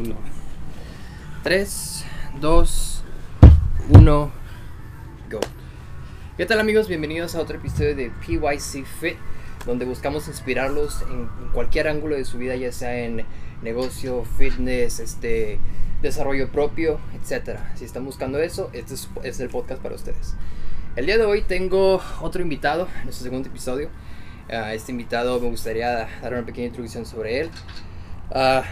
1. 3, 2, 1, go. ¿Qué tal amigos? Bienvenidos a otro episodio de PYC Fit, donde buscamos inspirarlos en, cualquier ángulo de su vida, ya sea en negocio, fitness, este, desarrollo propio, etcétera. Si están buscando eso, este es, el podcast para ustedes. El día de hoy tengo otro invitado en nuestro segundo episodio. A este invitado me gustaría dar una pequeña introducción sobre él. Ah,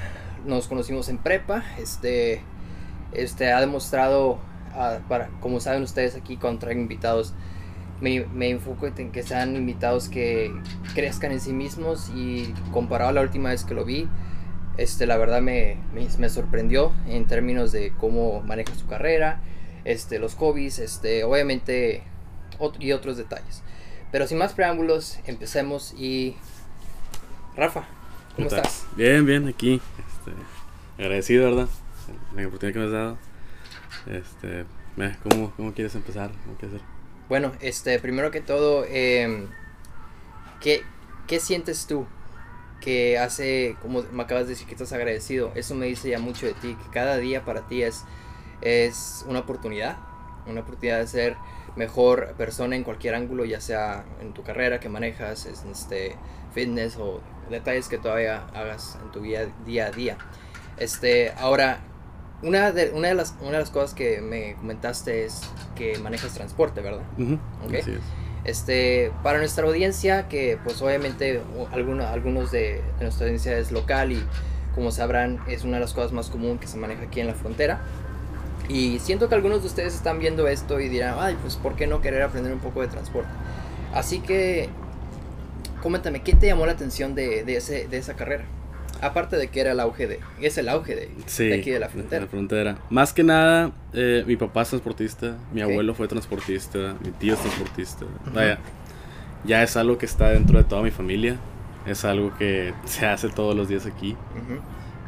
nos conocimos en prepa. Este, este ha demostrado, ah, para, como saben ustedes aquí cuando traigo invitados, me, me enfoco en que sean invitados que crezcan en sí mismos y comparado a la última vez que lo vi, este, la verdad me, me, me sorprendió en términos de cómo maneja su carrera, este, los hobbies, este, obviamente ot- y otros detalles. Pero sin más preámbulos, empecemos y... Rafa, ¿cómo estás? Bien, bien, aquí. Este, agradecido, ¿verdad? La oportunidad que me has dado. Este, eh, ¿cómo, ¿Cómo quieres empezar? ¿Cómo quieres hacer? Bueno, este, primero que todo, em, ¿qué, ¿qué sientes tú que hace, como me acabas de decir que estás agradecido? Eso me dice ya mucho de ti, que cada día para ti es, es una oportunidad, una oportunidad de ser mejor persona en cualquier ángulo, ya sea en tu carrera que manejas, es, este, fitness o detalles que todavía hagas en tu vida, día a día. Este, ahora, una de, una, de las, una de las cosas que me comentaste es que manejas transporte, ¿verdad? Ujú, Ok. Así es. Este, para nuestra audiencia, que pues obviamente o- alguno- algunos de, de nuestra audiencia es local y como sabrán es una de las cosas más comunes que se maneja aquí en la frontera. Y siento que algunos de ustedes están viendo esto y dirán, ay, pues ¿por qué no querer aprender un poco de transporte? Así que, coméntame, ¿qué te llamó la atención de, de, ese, de esa carrera? Aparte de que era el auge de, es el auge de, Sí, de aquí de la frontera. frontera. Más que nada, eh, mi papá es transportista, mi abuelo fue transportista, mi tío es transportista. Vaya, ya es algo que está dentro de toda mi familia. Es algo que se hace todos los días aquí. Ujú,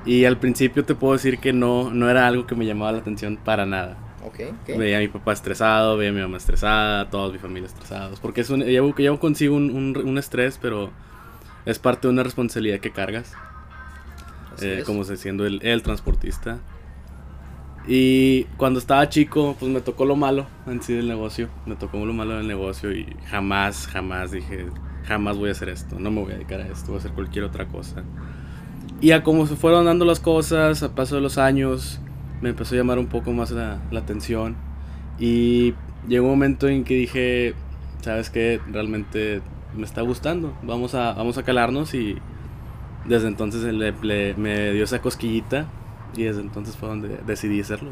Y al principio te puedo decir que no, no era algo que me llamaba la atención para nada. Ok, ok. Veía a mi papá estresado, veía a mi mamá estresada, toda mi familia estresados. Porque es un, llevo, llevo consigo un, un, un estrés, pero es parte de una responsabilidad que cargas, eh, como siendo el, el transportista. Y cuando estaba chico, pues me tocó lo malo en sí del negocio. Me tocó lo malo del negocio y jamás, jamás dije, jamás voy a hacer esto. No me voy a dedicar a esto, voy a hacer cualquier otra cosa. Y a como se fueron dando las cosas, a paso de los años, me empezó a llamar un poco más la, la atención. Y llegó un momento en que dije, ¿sabes qué? Realmente me está gustando. Vamos a, vamos a calarnos y desde entonces le- le- me dio esa cosquillita y desde entonces fue donde decidí hacerlo.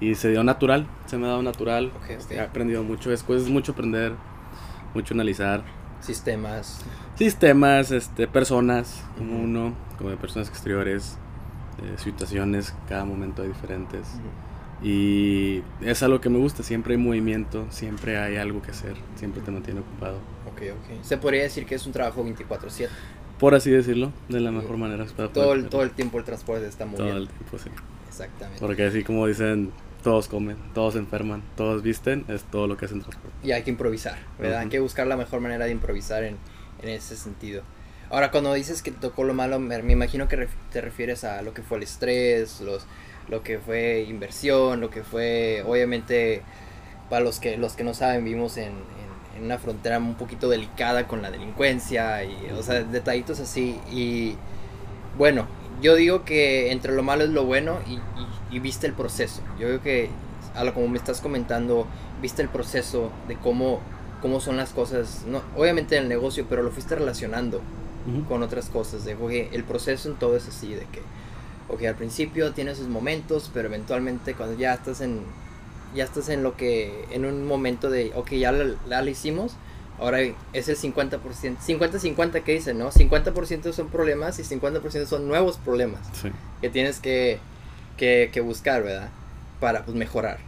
Y se dio natural, se me ha dado natural. Ok, ok. He aprendido mucho, es mucho aprender, mucho analizar Sistemas. sistemas, este, personas, como uno, como de personas exteriores, eh, situaciones, cada momento hay diferentes. Y es algo que me gusta, siempre hay movimiento, siempre hay algo que hacer, siempre te mantiene ocupado. Ok, ok. Se podría decir que es un trabajo 24/7. Por así decirlo, de la mejor manera. para Todo el, todo el tiempo el transporte está Todo moviendo. el tiempo, sí. Exactamente. Porque así como dicen, todos comen, todos enferman, todos visten, es todo lo que hacen transporte. Y hay que improvisar, ¿verdad? Hay Ujú. que buscar la mejor manera de improvisar en, en ese sentido. Ahora, cuando dices que tocó lo malo, me, me imagino que ref- te refieres a lo que fue el estrés, los, lo que fue inversión, lo que fue, obviamente, para los que, los que no saben, vivimos en, una frontera un poquito delicada con la delincuencia, y, o sea, detallitos así. Y bueno, yo digo que entre lo malo es lo bueno y, y- y viste el proceso. Yo creo que, a lo como me estás comentando, viste el proceso de cómo, cómo son las cosas, no, obviamente en el negocio, pero lo fuiste relacionando Con otras cosas. De, oye, el proceso en todo es así, de que, ok, al principio tiene sus momentos, pero eventualmente cuando ya estás en, ya estás en lo que, en un momento de, ok, ya la, ya la hicimos, ahora es el 50%, 50-50 que dicen, ¿no? 50% son problemas y 50% son nuevos problemas Sí. que tienes que, que, que buscar, ¿verdad? Para pues, mejorar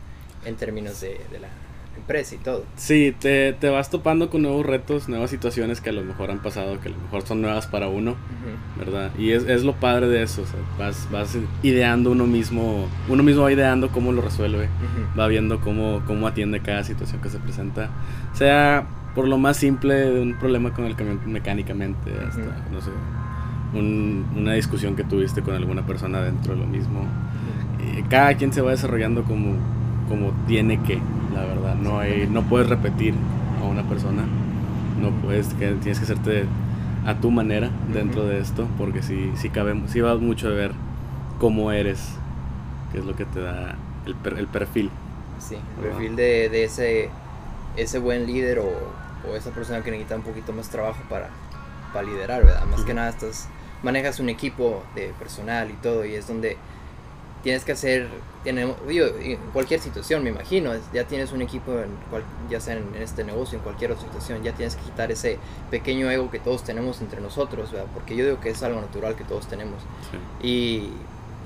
en términos de, de la empresa y todo. Sí, te, te vas topando con nuevos retos, nuevas situaciones que a lo mejor han pasado, que a lo mejor son nuevas para uno. ¿verdad? Y es, es lo padre de eso, o sea, vas, vas ideando uno mismo, uno mismo va ideando cómo lo resuelve, Ujú. va viendo cómo, cómo atiende cada situación que se presenta, sea por lo más simple de un problema con el camión mecánicamente, hasta, Ujú. no sé, una discusión que tuviste con alguna persona dentro de lo mismo. Eh, cada quien se va desarrollando como, como tiene que, la verdad. No, hay, no puedes repetir a una persona, no puedes, que, tienes que hacerte a tu manera dentro de esto, porque si si cabe, si va mucho de ver cómo eres, que es lo que te da el, el perfil. Sí, el perfil de, de, ese, ese buen líder o, o, esa persona que necesita un poquito más trabajo para, para liderar, ¿verdad? Más que nada estás, manejas un equipo de personal y todo y es donde tienes que hacer, tenemos, en cualquier situación me imagino, ya tienes un equipo, en ya sea en, este negocio, en cualquier otra situación, ya tienes que quitar ese pequeño ego que todos tenemos entre nosotros, ¿verdad? porque yo digo que es algo natural que todos tenemos. Y,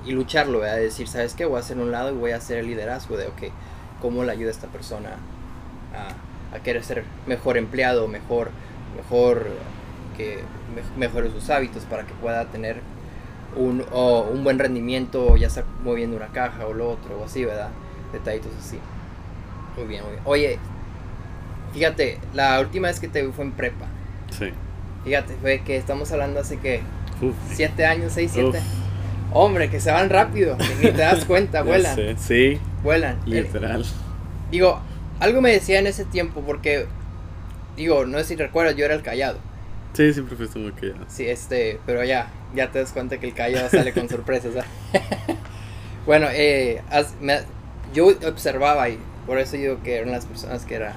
y, lucharlo, ¿verdad? decir, ¿sabes qué? Voy a hacer un lado y voy a hacer el liderazgo de, ok, ¿cómo le ayuda a esta persona a, a querer ser mejor empleado, mejor, mejor, que mejore sus hábitos para que pueda tener un, un buen rendimiento, ya sea moviendo una caja o lo otro, o así, ¿verdad? Detallitos así. Muy bien, muy bien. Oye, fíjate, la última vez que te vi fue en prepa. Sí. Fíjate, fue que estamos hablando hace que... Siete años, seis, siete. Hombre, que se van rápido, ni te das cuenta, vuelan. Sí. Vuelan. Literal. digo, algo me decía en ese tiempo, porque, digo, no sé si recuerdas, yo era el callado. Sí, siempre fuiste muy callado. Sí, este, pero ya, ya te das cuenta que el callado sale con sorpresas. bueno, eh, yo observaba y por eso digo que eran las personas que era,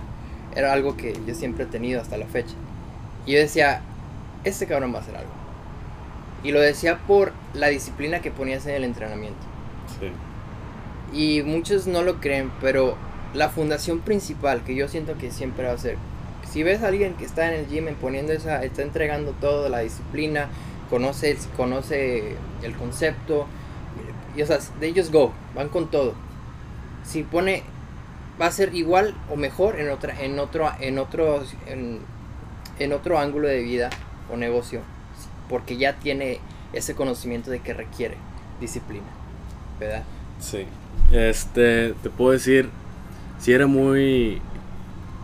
era algo que yo siempre he tenido hasta la fecha. Y yo decía, este cabrón va a hacer algo. Y lo decía por la disciplina que ponías en el entrenamiento. Sí. Y muchos no lo creen, pero la fundación principal que yo siento que siempre va a ser, si ves a alguien que está en el gym poniendo esa, está entregando todo, la disciplina, conoce, conoce el concepto, y o sea, de ellos go, van con todo. Si pone, va a ser igual o mejor en otra, en otro, en otro, en, en otro ángulo de vida o negocio, porque ya tiene ese conocimiento de que requiere disciplina, ¿verdad? Sí. Este, te puedo decir, si era muy,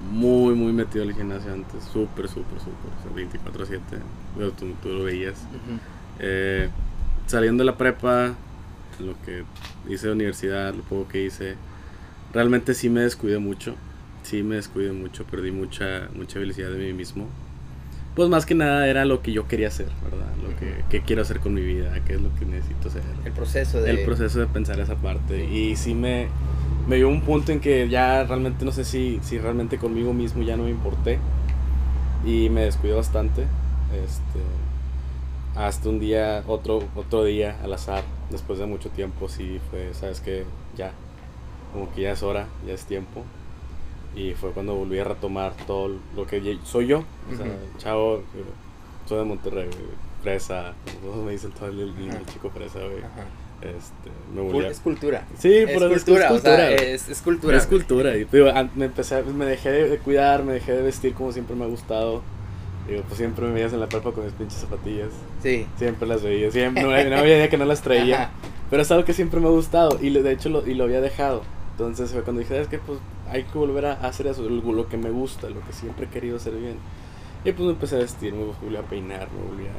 muy, muy metido el gimnasio antes, súper, súper, súper, 24/7 tú, tú lo veías. Eh, saliendo de la prepa, lo que hice de universidad, lo poco que hice, realmente sí me descuidé mucho. Sí me descuidé mucho, perdí mucha, mucha habilidad de mí mismo. Pues más que nada era lo que yo quería hacer, ¿verdad? Lo que, que quiero hacer con mi vida, qué es lo que necesito hacer. El proceso de... El proceso de pensar esa parte. Y sí me, me dio un punto en que ya realmente no sé si, si realmente conmigo mismo ya no me importé. Y me descuidé bastante. Este, hasta un día, otro, otro día al azar, después de mucho tiempo, sí fue, sabes que ya, como que ya es hora, ya es tiempo. Y fue cuando volví a retomar todo lo que soy yo. O sea, chavo, soy de Monterrey, fresa, todos me dicen todo el, chico fresa, güey. Este, me volví Es cultura. Sí, es cultura, es cultura. O sea, es, es, cultura. Es cultura. Y, me empecé, me dejé de cuidar, me dejé de vestir como siempre me ha gustado Digo, pues siempre me veías en la prepa con mis pinches zapatillas. Sí. Siempre las veía. Siempre, no, había día que no las traía. Pero es algo que siempre me ha gustado. Y de hecho lo, y lo había dejado. Entonces fue cuando dije, es que pues hay que volver a hacer eso, lo, que me gusta, lo que siempre he querido hacer bien. Y pues me empecé a vestir, me volví a peinar, me volví a,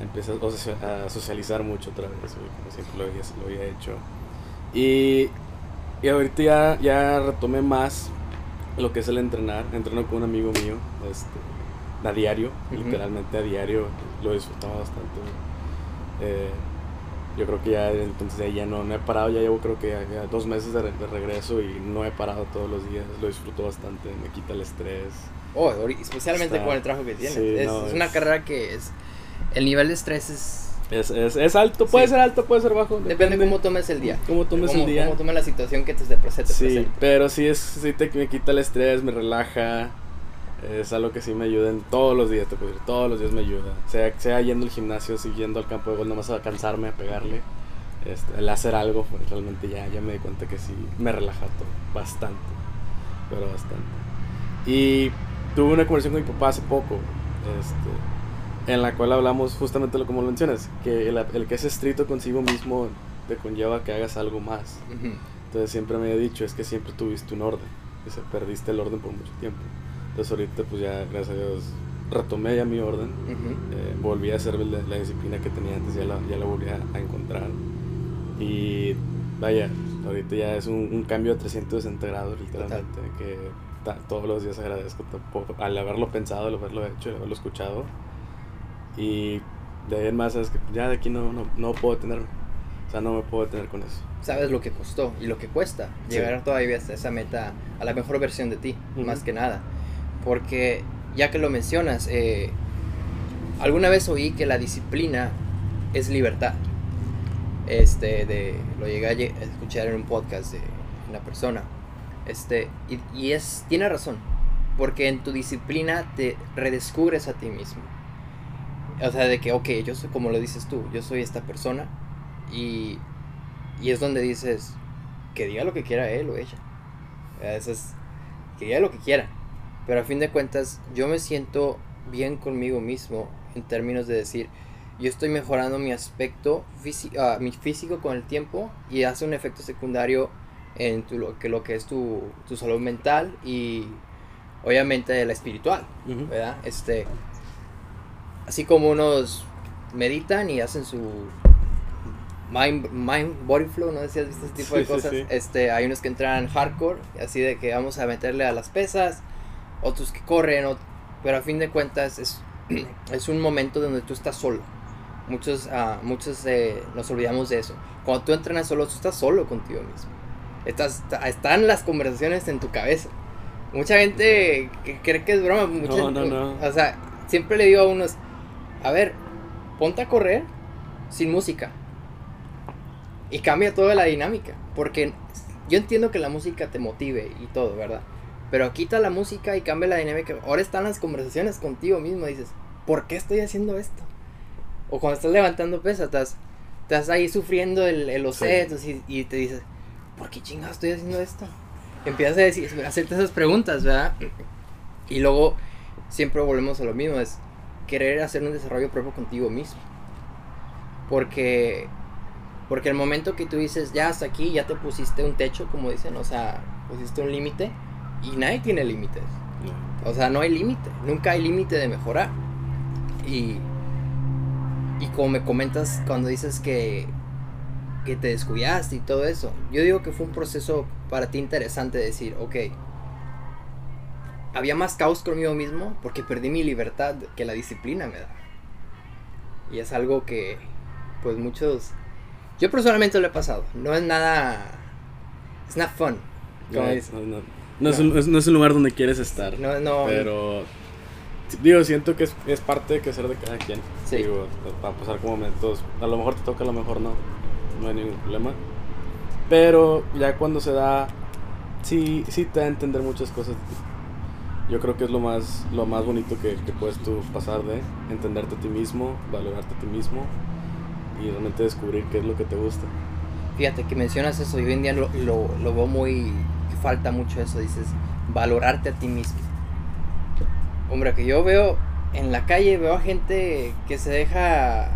empezar a socializar mucho otra vez, como siempre lo había, lo había hecho. Y, y ahorita ya, ya retomé más lo que es el entrenar. Entreno con un amigo mío. Este, a diario, literalmente a diario, lo disfrutaba bastante. Eh, yo creo que ya entonces ya no, no he parado, ya llevo creo que ya, dos meses de, regreso y no he parado todos los días, lo disfruto bastante, me quita el estrés. Oh, especialmente con el trabajo que tienes. es, una carrera que es, el nivel de estrés es... Es, es, es alto, puede ser alto, puede ser bajo. Depende, cómo tomes el día. Cómo tomes el día. Cómo tomes la situación que te, te presente. Sí, pero sí, es, sí te, me quita el estrés, me relaja es algo que sí me ayuda en todos los días, te puedo decir, todos los días me ayuda. Sea, sea yendo al gimnasio, siguiendo al campo de gol, nomás a cansarme, a pegarle. Este, el hacer algo, pues, realmente ya, ya me di cuenta que sí me relaja todo, bastante, pero bastante. Y tuve una conversación con mi papá hace poco, este, en la cual hablamos justamente lo como lo mencionas, que el, el, que es estricto consigo mismo te conlleva que hagas algo más. Entonces siempre me he dicho, es que siempre tuviste un orden, y se perdiste el orden por mucho tiempo. Entonces ahorita pues ya, gracias a Dios, retomé ya mi orden. Ujú. Eh, volví a hacer la, la disciplina que tenía antes, ya la, ya la volví a, a encontrar. Y vaya, ahorita ya es un, un cambio a 360 grados, literalmente, que ta- todos los días agradezco al haberlo pensado, al haberlo hecho, al haberlo escuchado. Y de ahí en más, que ya de aquí no, no, no puedo detenerme. O sea, no me puedo detener con eso. Sabes lo que costó y lo que cuesta Sí. llegar todavía hasta esa meta, a la mejor versión de ti, más que nada. Porque ya que lo mencionas, eh, alguna vez oí que la disciplina es libertad. Este, de, lo llegué a lle- a escuchar en un podcast de una persona. Este, y, y es, tiene razón, porque en tu disciplina te redescubres a ti mismo. O sea, de que, ok, yo soy como lo dices tú, yo soy esta persona y, y es donde dices que diga lo que quiera él o ella. Eso es, que diga lo que quiera. Pero a fin de cuentas, yo me siento bien conmigo mismo en términos de decir, yo estoy mejorando mi aspecto físico, mi físico con el tiempo y hace un efecto secundario en tu, lo, que, lo que es tu, tu salud mental y obviamente la espiritual, Ujú. ¿verdad? Este, así como unos meditan y hacen su mind, mind body flow, no sé si has visto este tipo de Sí, cosas. sí. Este, hay unos que entran hardcore, así de que vamos a meterle a las pesas, otros que corren, pero a fin de cuentas es, es un momento donde tú estás solo. Muchos, ah, muchos eh, nos olvidamos de eso. Cuando tú entrenas solo, tú estás solo contigo mismo. Estás, están las conversaciones en tu cabeza. Mucha gente cree que es broma. Mucha No, no, no. O sea, siempre le digo a unos, a ver, ponte a correr sin música. Y cambia toda la dinámica. Porque yo entiendo que la música te motive y todo, ¿verdad? Pero quita la música y cambia la dinámica. Ahora están las conversaciones contigo mismo. Dices, ¿por qué estoy haciendo esto? O cuando estás levantando pesas, estás, estás ahí sufriendo el, el Sí. y, y te dices, ¿por qué chingados estoy haciendo esto? Empiezas a, decir, a hacerte esas preguntas, ¿verdad? Y luego siempre volvemos a lo mismo, es querer hacer un desarrollo propio contigo mismo. Porque, porque el momento que tú dices, ya hasta aquí, ya te pusiste un techo, como dicen, o sea, pusiste un límite, y nadie tiene límites. No. O sea, no hay límite, nunca hay límite de mejorar. Y, y como me comentas cuando dices que, que te descuidaste y todo eso, yo digo que fue un proceso para ti interesante decir, ok, había más caos conmigo mismo porque perdí mi libertad que la disciplina me da. Y es algo que, pues muchos, yo personalmente lo he pasado, no es nada, it's not fun. Como No, dicen. no, no. No es un, es- no es un lugar donde quieres estar. No, no, Pero, digo, siento que es, es parte de crecer de cada quien. Sí. Digo, va a pasar como momentos. A lo mejor te toca, a lo mejor no. No hay ningún problema. Pero ya cuando se da, sí, sí te da a entender muchas cosas. Yo creo que es lo más, lo más bonito que, que puedes tú pasar de entenderte a ti mismo, valorarte a ti mismo y realmente descubrir qué es lo que te gusta. Fíjate que mencionas eso y hoy en día lo, lo, lo veo muy... falta mucho eso, dices, valorarte a ti mismo. Hombre, que yo veo en la calle, veo a gente que se deja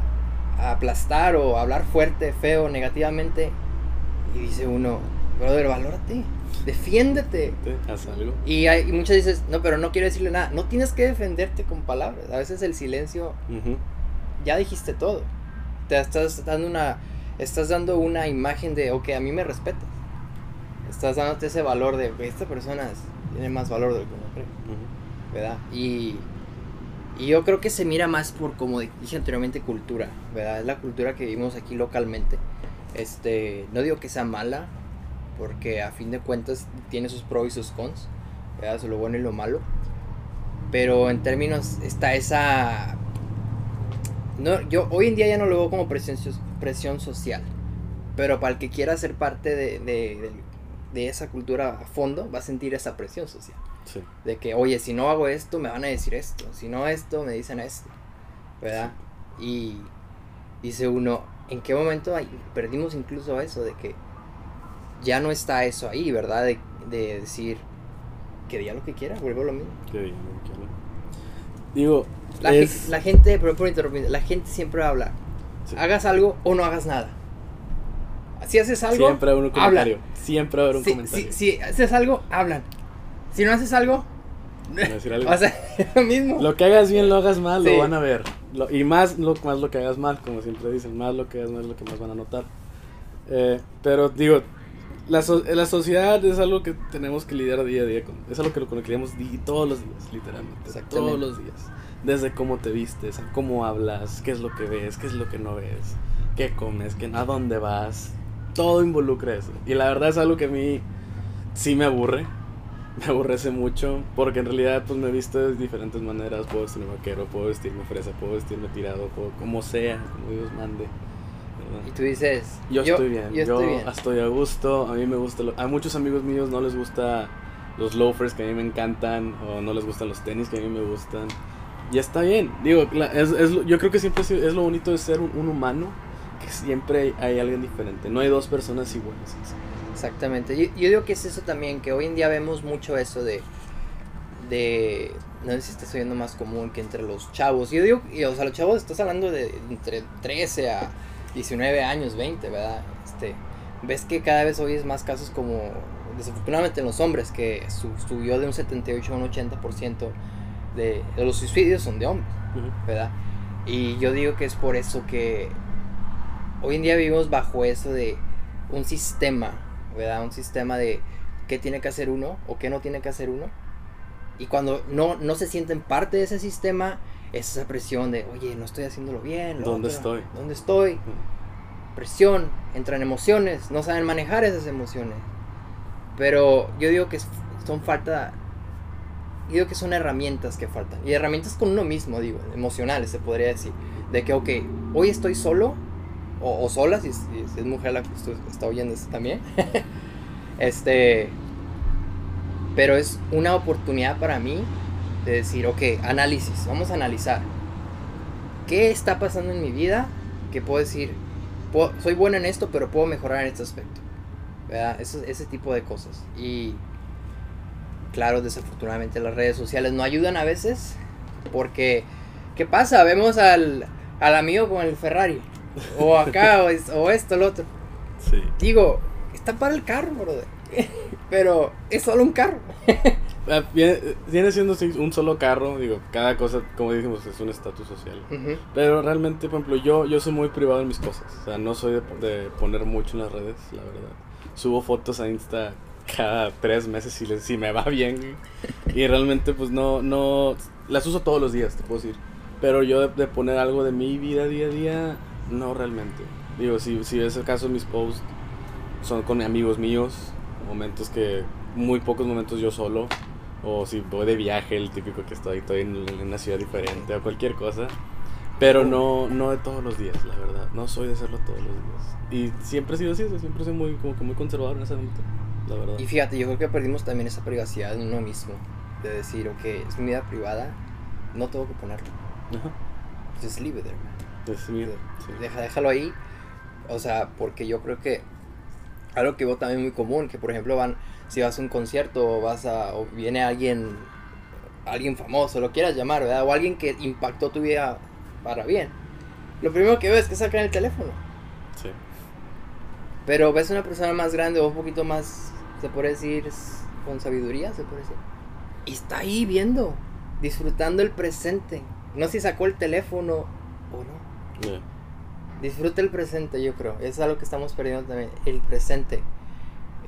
aplastar o hablar fuerte, feo, negativamente. Y dice uno, brother, valórate, defiéndete. ¿Te? ¿Haz algo? Y, hay, y muchas dices, no, pero no quiero decirle nada. No tienes que defenderte con palabras. A veces el silencio ya dijiste todo. Te estás dando una estás dando una imagen de, ok, a mí me respetas. Estás dándote ese valor de, esta persona es- tiene más valor de lo que uno cree. ¿verdad? Y, y yo creo que se mira más por, como dije anteriormente, cultura, ¿verdad? Es la cultura que vivimos aquí localmente. Este, no digo que sea mala, porque a fin de cuentas tiene sus pros y sus cons, ¿verdad? Lo bueno y lo malo. Pero en términos está esa no, yo hoy en día ya no lo veo como presión, presión social. Pero para el que quiera ser parte de, de, de- de esa cultura a fondo, va a sentir esa presión social. Sí. De que, oye, si no hago esto, me van a decir esto. Si no esto, me dicen esto. ¿Verdad? Y dice uno, ¿en qué momento hay- perdimos incluso eso? De que ya no está eso ahí, ¿verdad? De, de decir que diga lo que quiera, vuelvo a lo mismo. Qué bien, qué bien. Digo, La, es- la gente, perdón por interrumpir, la gente siempre habla. sí. Hagas algo o no hagas nada. Si haces algo, siempre haber un hablan. comentario. Siempre va a haber un si, comentario. si- si haces algo, hablan. Si no haces algo, algo. O sea, lo mismo. Lo que hagas bien, lo hagas mal, Sí. lo van a ver. Lo- y más lo, más lo que hagas mal, como siempre dicen, más lo que hagas mal es lo que más van a notar. Eh, pero digo, la, so- la sociedad es algo que tenemos que lidiar día a día con. Es algo que lo, lidiamos di- todos los días, literalmente. Todos los días. Desde cómo te vistes, a cómo hablas, qué es lo que ves, qué es lo que no ves, qué comes, qué, a dónde vas. Todo involucra eso. Y la verdad es algo que a mí sí me aburre. Me aborrece mucho porque en realidad pues me he visto de diferentes maneras. Puedo vestirme vaquero, puedo vestirme fresa, puedo vestirme tirado, puedo, como sea, como Dios mande. ¿Verdad? Y tú dices, Yo, estoy bien, Yo yo, estoy bien. estoy a gusto, a mí me gusta, lo- a muchos amigos míos no les gusta los loafers que a mí me encantan o no les gustan los tenis que a mí me gustan. Y está bien, digo, la- es, yo creo que siempre es lo bonito de ser un, un humano, que siempre hay, hay alguien diferente, no hay dos personas iguales. Exactamente. Yo, yo digo que es eso también, que hoy en día vemos mucho eso de. de no sé si está siendo más común que entre los chavos. Yo digo, y, o sea, los chavos estás hablando de entre 13 a 19 años, 20, ¿verdad? Este, ves que cada vez hoy es más casos como, desafortunadamente en los hombres, que su- subió de un 78 a un 80% de, de los suicidios son de hombres. ¿verdad? Y yo digo que es por eso que hoy en día vivimos bajo eso de un sistema, ¿verdad? Un sistema de qué tiene que hacer uno o qué no tiene que hacer uno. Y cuando no, no se sienten parte de ese sistema, es esa presión de, oye, no estoy haciéndolo bien. ¿Dónde otro, estoy? ¿Dónde estoy? Presión, entran emociones, no saben manejar esas emociones. Pero yo digo que son falta yo digo que son herramientas que faltan. Y herramientas con uno mismo, digo, emocionales, se podría decir. De que, ok, hoy estoy solo, o, o sola, si, es- si es mujer la que está oyendo esto también. este. Pero es una oportunidad para mí de decir, ok, análisis, vamos a analizar. ¿Qué está pasando en mi vida? Que puedo decir, puedo- soy bueno en esto, pero puedo mejorar en este aspecto. ¿Verdad? Eso- ese tipo de cosas. Y claro, desafortunadamente las redes sociales no ayudan a veces. Porque, ¿qué pasa? Vemos al, al amigo con el Ferrari. O acá, o, es- o esto, lo otro. Sí. Digo, está para el carro, brother. Pero es solo un carro. Ah, Viene, siendo un solo carro, digo, cada cosa, como dijimos, es un estatus social. Pero realmente, por ejemplo, yo, yo soy muy privado en mis cosas. O sea, no soy de, de poner mucho en las redes, la verdad. Subo fotos a Insta cada tres meses si, si me va bien. Y realmente, pues no, no. Las uso todos los días, te puedo decir. Pero yo de, de poner algo de mi vida día a día, no realmente. Digo, si, si es el caso, mis posts son con amigos míos. Momentos que. Muy pocos momentos yo solo. O si voy de viaje, el típico que estoy, estoy en, en una ciudad diferente o cualquier cosa. Pero no, no de todos los días, la verdad. No soy de hacerlo todos los días. Y siempre he sido así, siempre soy muy, como que muy conservador en ese ámbito, la verdad. Y fíjate, yo creo que perdimos también esa privacidad en uno mismo. De decir, ok, es mi vida privada, no tengo que ponerlo. Ajá. Just leave it there, man. Es mío, sí. Deja, déjalo ahí. O sea, porque yo creo que algo que veo también muy común, que por ejemplo van, si vas a un concierto o vas a, o viene alguien, alguien famoso, lo quieras llamar, ¿verdad? O alguien que impactó tu vida para bien. Lo primero que veo es que sacan el teléfono. Sí. Pero ves una persona más grande o un poquito más, se puede decir, con sabiduría, se puede decir. Y está ahí viendo, disfrutando el presente. No si sacó el teléfono o no. Yeah. Disfruta el presente, yo creo. Es algo que estamos perdiendo también, el presente.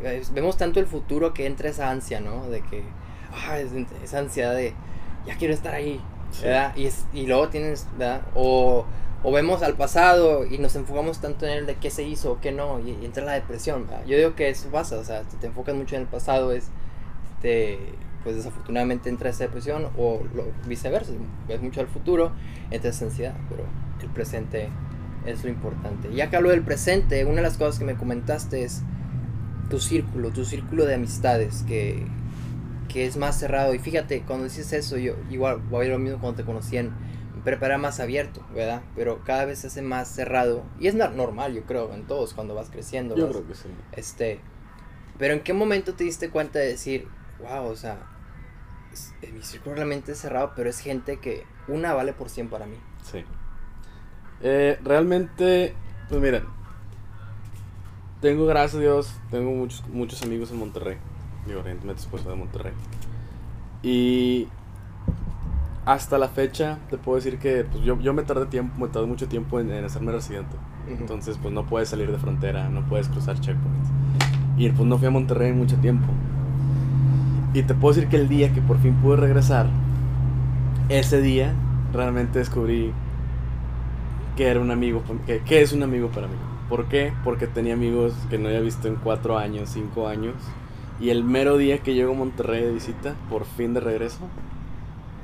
Eh, Vemos tanto el futuro que entra esa ansia, ¿no? De que, ah, es- esa ansiedad de, ya quiero estar ahí, Sí. ¿verdad? Y, es- y luego tienes, ¿verdad? O, o vemos al pasado y nos enfocamos tanto en el de qué se hizo o qué no, y, y entra la depresión, ¿verdad? Yo digo que eso pasa, o sea, si te enfocas mucho en el pasado, es, este, pues desafortunadamente entra esa depresión, o lo, viceversa, ves mucho al futuro, entra esa ansiedad, pero el presente es lo importante. Ya que hablo del presente, una de las cosas que me comentaste es tu círculo, tu círculo de amistades que, que es más cerrado. Y fíjate, cuando dices eso, yo igual voy a lo mismo cuando te conocí en preparar más abierto, ¿verdad? Pero cada vez se hace más cerrado. Y es no- normal, yo creo, en todos cuando vas creciendo. Yo vas- creo que sí. este, pero ¿en qué momento te diste cuenta de decir, wow, o sea, es- mi círculo realmente es cerrado, pero es gente que una vale por 100 para mí? Sí. Eh, realmente, pues miren, tengo, gracias a Dios, tengo muchos, muchos amigos en Monterrey. Digo, evidentemente después de Monterrey. Y hasta la fecha te puedo decir que pues, yo, yo me tardé tiempo, me tardé mucho tiempo en, en hacerme residente. Entonces, pues no puedes salir de frontera, no puedes cruzar checkpoints. Y pues no fui a Monterrey en mucho tiempo. Y te puedo decir que el día que por fin pude regresar, ese día realmente descubrí que era un amigo, que, que es un amigo para mí. ¿Por qué? Porque tenía amigos que no había visto en cuatro años, cinco años. Y el mero día que llego a Monterrey de visita, por fin de regreso,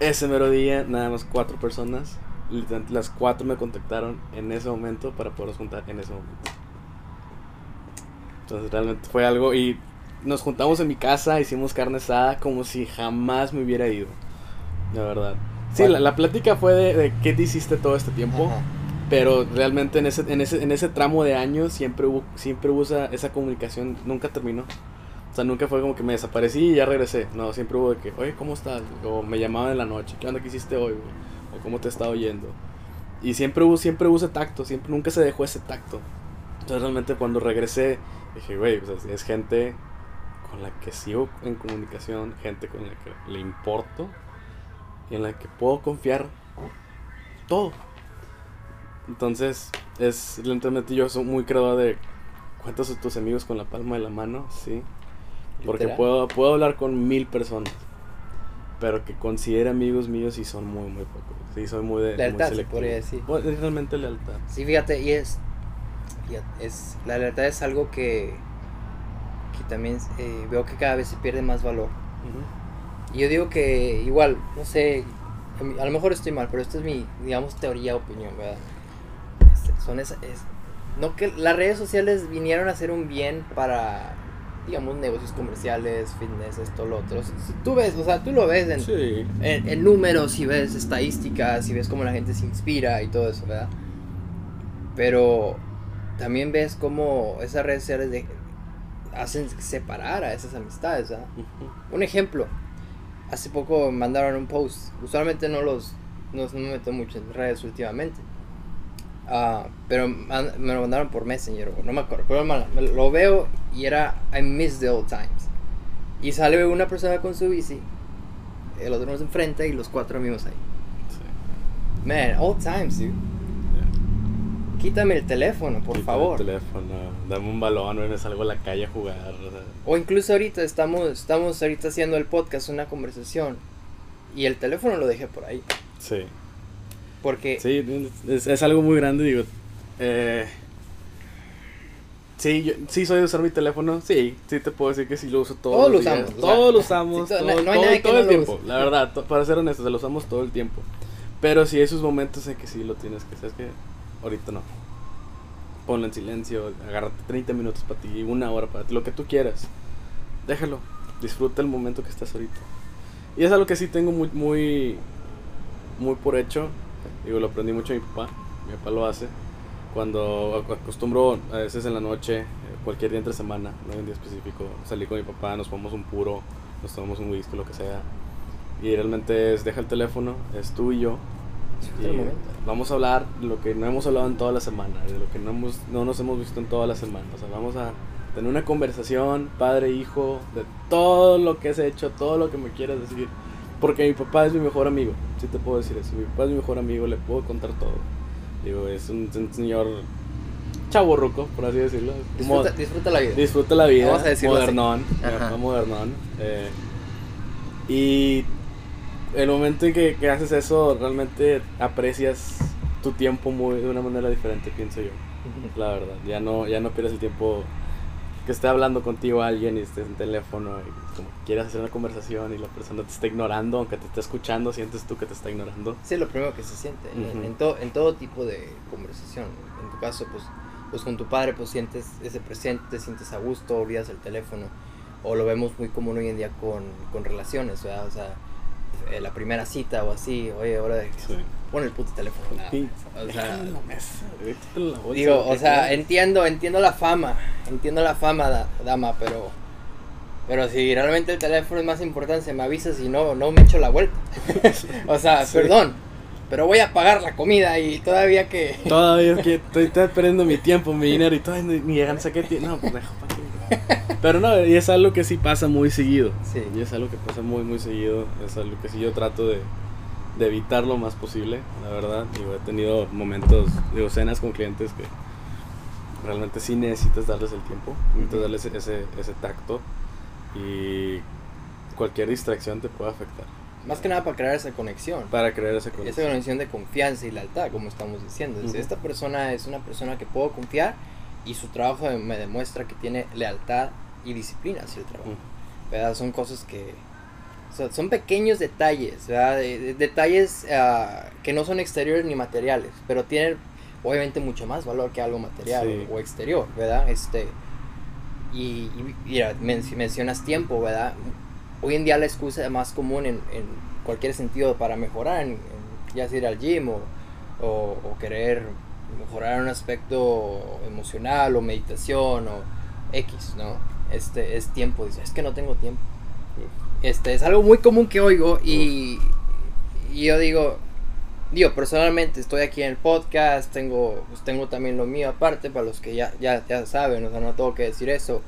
ese mero día, nada más cuatro personas, literalmente las cuatro me contactaron en ese momento para podernos juntar en ese momento. Entonces realmente fue algo y nos juntamos en mi casa, hicimos carne asada como si jamás me hubiera ido. La verdad. Sí, Bueno. la, la plática fue de, de qué te hiciste todo este tiempo. Ajá. Pero realmente en ese, en ese, en ese tramo de años siempre hubo, siempre hubo esa, esa comunicación, nunca terminó. O sea, nunca fue como que me desaparecí y ya regresé. No, siempre hubo de que, oye, ¿cómo estás? O me llamaban en la noche, ¿qué onda que hiciste hoy? güey? O cómo te está oyendo. Y siempre hubo, siempre hubo ese tacto, siempre, nunca se dejó ese tacto. Entonces realmente cuando regresé, dije, güey, sea, es gente con la que sigo en comunicación, gente con la que le importo y en la que puedo confiar todo. Entonces, es lentamente yo soy muy creador de cuentas a tus amigos con la palma de la mano, sí. Porque Literal. puedo, puedo hablar con mil personas. Pero que considere amigos míos y son muy, muy pocos. Sí, soy muy de. muy Lealtad, se podría decir. Bueno, es realmente lealtad. Sí, fíjate, y es, fíjate, es la lealtad es algo que, que también eh, veo que cada vez se pierde más valor. Y yo digo que igual, no sé, a lo mejor estoy mal, pero esto es mi, digamos, teoría, opinión, ¿verdad? Son es, no que las redes sociales vinieron a hacer un bien para, digamos, negocios comerciales, fitness, esto, lo otro. Tú ves, o sea, tú lo ves en, Sí. en, en números y ves estadísticas y ves cómo la gente se inspira y todo eso, ¿verdad? Pero también ves cómo esas redes sociales de- hacen separar a esas amistades. Un ejemplo, hace poco mandaron un post, usualmente no los, no, no me meto mucho en redes últimamente, Ah, pero me lo mandaron por Messenger, no me acuerdo, pero me lo veo y era I miss the old times. Y sale una persona con su bici, el otro nos enfrenta y los cuatro amigos ahí. Sí. Man, old times, dude. Quítame el teléfono, por Quita favor. El teléfono, dame un balón, me salgo a la calle a jugar. o sea. O incluso ahorita estamos, estamos ahorita haciendo el podcast, una conversación, y el teléfono lo dejé por ahí. Sí. Porque Sí, es, es algo muy grande, digo. Eh, sí, yo, sí soy de usar mi teléfono, sí, sí te puedo decir que sí lo uso todos Todos lo los días. usamos, Todos lo usamos, sí, todo, no- no hay todo- nadie que todo no el lo tiempo, la verdad, to- para ser honestos, lo usamos todo el tiempo. Pero sí hay esos momentos en que sí lo tienes que hacer, es que ahorita no. Ponlo en silencio, agárrate 30 minutos para ti, una hora para ti, lo que tú quieras. Déjalo, disfruta el momento que estás ahorita. Y es algo que sí tengo muy, muy, muy por hecho. Digo, lo aprendí mucho de mi papá. Mi papá lo hace. Cuando ac- acostumbro, a veces en la noche, eh, cualquier día entre semana, no hay un día específico, salir con mi papá, nos tomamos un puro, nos tomamos un whisky, lo que sea. Y realmente es, deja el teléfono, es tú y yo. Y vamos a hablar de lo que no hemos hablado en toda la semana, de lo que no, hemos, no nos hemos visto en toda la semana. O sea, vamos a tener una conversación, padre, hijo, de todo lo que has hecho, todo lo que me quieras decir. Porque mi papá es mi mejor amigo, sí te puedo decir eso. Mi papá es mi mejor amigo, le puedo contar todo. Digo, es un, un señor chaborruco, por así decirlo. Disfruta, disfruta la vida. Disfruta la vida, Vamos a decirlo así. modernón, papá modernón. eh, y el momento en que, que haces eso, realmente aprecias tu tiempo muy, de una manera diferente, pienso yo. La verdad, ya no, ya no pierdes el tiempo que esté hablando contigo alguien y estés en teléfono y como quieras hacer una conversación y la persona te está ignorando, aunque te esté escuchando, sientes tú que te está ignorando. Sí, es lo primero que se siente en- Ujú. en, to- en todo tipo de conversación. En tu caso, pues, pues con tu padre, pues sientes ese presente, te sientes a gusto, olvidas el teléfono. O lo vemos muy común hoy en día con, con relaciones, ¿verdad? O sea, eh, la primera cita o así, oye, ahora de, Sí. pon el puto teléfono. nada. O sea, la mesa, la bolsa, digo, o sea, entiendo, entiendo la fama, entiendo la fama, da- dama, pero... Pero si realmente el teléfono es más importante, me avisas y no, no me echo la vuelta. o sea, Sí. perdón, pero voy a pagar la comida y todavía que... Todavía que estoy, estoy perdiendo mi tiempo, mi dinero y todavía ni, llegan a sacar tiempo. No, pues deja pa' qué. Pero no, y es algo que sí pasa muy seguido. Sí. Y es algo que pasa muy, muy seguido. Es algo que sí yo trato de, de evitar lo más posible, la verdad. Digo, he tenido momentos, digo, cenas con clientes que realmente sí necesitas darles el tiempo, necesitas darles ese, ese tacto y cualquier distracción te puede afectar. Más que nada para crear esa conexión. Para crear esa conexión. Esa conexión de confianza y lealtad, como estamos diciendo. Uh -huh. Esta persona es una persona que puedo confiar y su trabajo me demuestra que tiene lealtad y disciplina hacia el trabajo. Uh -huh. ¿verdad? Son cosas que... Son pequeños detalles, ¿verdad? De, de, detalles uh, que no son exteriores ni materiales, pero tienen obviamente mucho más valor que algo material sí. o, exterior, ¿verdad? Este, y, y mira, men mencionas tiempo, ¿verdad? Hoy en día la excusa más común en, en cualquier sentido para mejorar, en, ya sea ir al gym o, o, querer mejorar un aspecto emocional o meditación o X, ¿no? Este es tiempo, dice, es que no tengo tiempo. Este es algo muy común que oigo y yo digo, digo, personalmente estoy aquí en el podcast, tengo, pues tengo también lo mío aparte, para los que ya, ya, ya saben, o sea, no tengo que decir eso.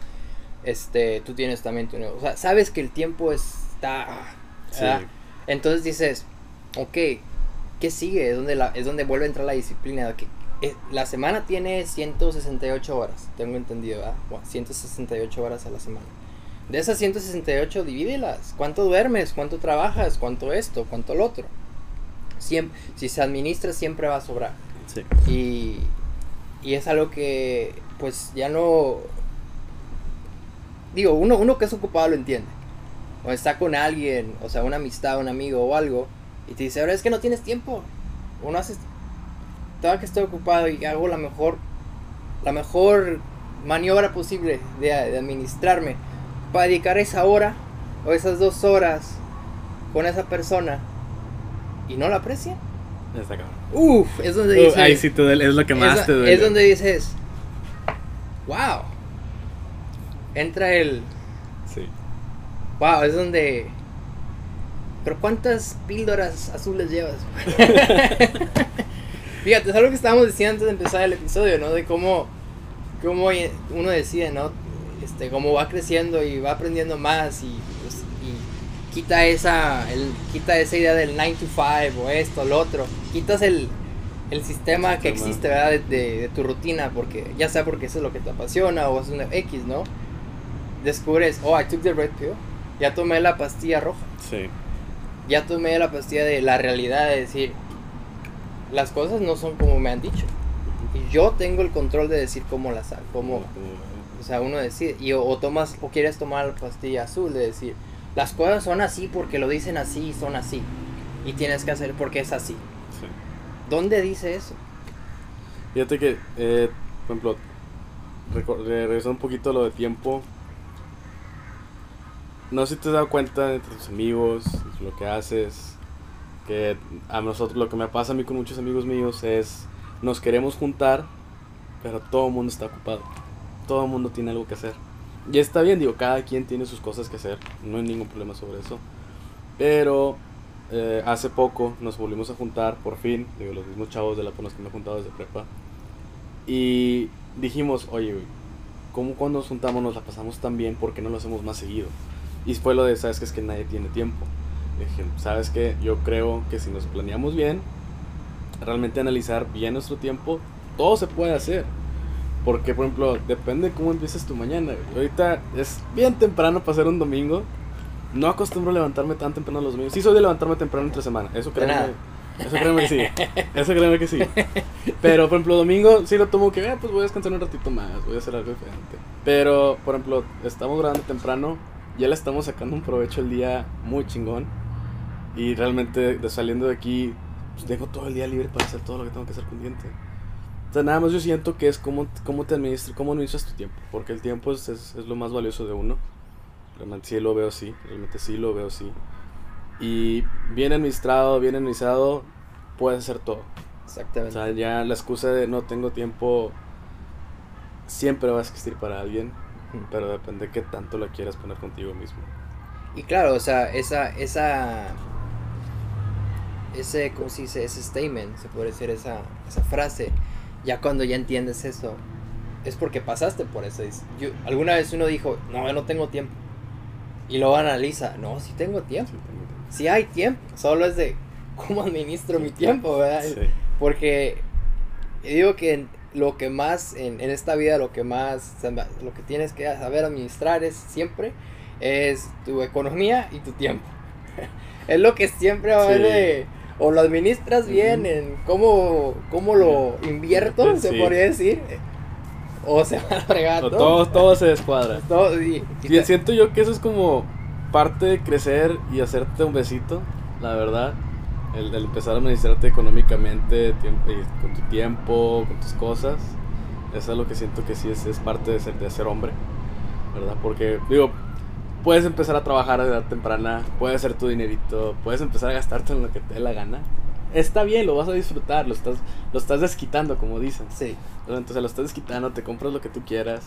Este, tú tienes también tu negocio. O sea, sabes que el tiempo está. Sí. Entonces dices, ok, ¿qué sigue? Es donde, la, es donde vuelve a entrar la disciplina. Que, eh, la semana tiene 168 horas, tengo entendido, ¿verdad? Bueno, 168 horas a la semana. De esas 168, divídelas. ¿Cuánto duermes? ¿Cuánto trabajas? ¿Cuánto esto? ¿Cuánto lo otro? Siempre, si se administra, siempre va a sobrar. Sí. Y, y es algo que, pues, ya no. Digo, uno, uno que es ocupado lo entiende. O está con alguien, o sea, una amistad, un amigo o algo, y te dice, ahora es que no tienes tiempo. Uno hace. Todo que estoy ocupado y hago la mejor. La mejor maniobra posible de, de administrarme para dedicar esa hora o esas dos horas con esa persona y no la aprecia. Está cabrón. Uf, es donde dices. Uh, ahí sí te duele, es lo que más es, te duele. Es donde dices. Wow. Entra el. Sí. Wow, es donde. Pero ¿cuántas píldoras azules llevas? Fíjate, es algo que estábamos diciendo antes de empezar el episodio, ¿no? De cómo, cómo uno decide, ¿no? Este, cómo va creciendo y va aprendiendo más y quita esa el, quita esa idea del 9 to 5 o esto, lo otro. Quitas el, el sistema el que sistema. existe, ¿verdad? De, de, de, tu rutina, porque ya sea porque eso es lo que te apasiona o es una X, ¿no? Descubres, oh, I took the red pill. Ya tomé la pastilla roja. Sí. Ya tomé la pastilla de la realidad, de decir, las cosas no son como me han dicho. Y yo tengo el control de decir cómo las hago, cómo... O sea, uno decide, y o, o, tomas, o quieres tomar la pastilla azul, de decir, las cosas son así porque lo dicen así y son así. Y tienes que hacer porque es así. Sí. ¿Dónde dice eso? Fíjate que, eh, por ejemplo, regresando un poquito a lo de tiempo. No sé si te has dado cuenta entre tus amigos, lo que haces, que a nosotros, lo que me pasa a mí con muchos amigos míos es, nos queremos juntar, pero todo el mundo está ocupado todo el mundo tiene algo que hacer. Y está bien, digo, cada quien tiene sus cosas que hacer, no hay ningún problema sobre eso. Pero eh, hace poco nos volvimos a juntar, por fin, digo, los mismos chavos de la con que me he juntado desde prepa. Y dijimos, oye, ¿cómo cuando nos juntamos nos la pasamos tan bien? ¿Por qué no lo hacemos más seguido? Y fue lo de, ¿sabes que Es que nadie tiene tiempo. Dije, ¿sabes qué? Yo creo que si nos planeamos bien, realmente analizar bien nuestro tiempo, todo se puede hacer. Porque, por ejemplo, depende de cómo empieces tu mañana. Ahorita es bien temprano para hacer un domingo. No acostumbro a levantarme tan temprano los domingos. Sí soy de levantarme temprano entre semana. Eso créeme, eso créeme que sí. Eso créeme que sí. Pero, por ejemplo, domingo sí lo tomo que, eh, pues voy a descansar un ratito más. Voy a hacer algo diferente. Pero, por ejemplo, estamos grabando temprano. Ya le estamos sacando un provecho el día muy chingón. Y realmente, de saliendo de aquí, pues tengo todo el día libre para hacer todo lo que tengo que hacer pendiente. O sea, nada más yo siento que es cómo, cómo te administras, cómo administras tu tiempo. Porque el tiempo es, es, es, lo más valioso de uno. Realmente sí lo veo así. Realmente sí lo veo así. Y bien administrado, bien administrado, puedes hacer todo. Exactamente. O sea, ya la excusa de no tengo tiempo siempre va a existir para alguien. Pero depende de qué tanto la quieras poner contigo mismo. Y claro, o sea, esa, esa, ese, ¿cómo se dice? Ese statement, se puede decir esa, esa frase ya cuando ya entiendes eso, es porque pasaste por eso. Yo, alguna vez uno dijo, no, yo no tengo tiempo. Y luego analiza, no, sí tengo tiempo. Sí, tengo tiempo. sí hay tiempo, solo es de cómo administro mi tiempo, ¿verdad? Sí. Porque digo que lo que más en, en esta vida, lo que más, lo que tienes que saber administrar es siempre es tu economía y tu tiempo. es lo que siempre va a haber Sí. de- o lo administras bien en cómo, cómo lo invierto, se podría decir, o se va a fregar No, todo. todo, se descuadra. Todo, y- y Y te- siento yo que eso es como parte de crecer y hacerte un besito, la verdad. El, el empezar a administrarte económicamente, y con tu tiempo, con tus cosas. Eso es lo que siento que sí es, es parte de ser, de ser hombre, ¿verdad? Porque, digo, puedes empezar a trabajar a edad temprana, puedes hacer tu dinerito, puedes empezar a gastarte en lo que te dé la gana. Está bien, lo vas a disfrutar, lo estás, lo estás desquitando, como dicen. sí. Entonces lo estás desquitando, te compras lo que tú quieras.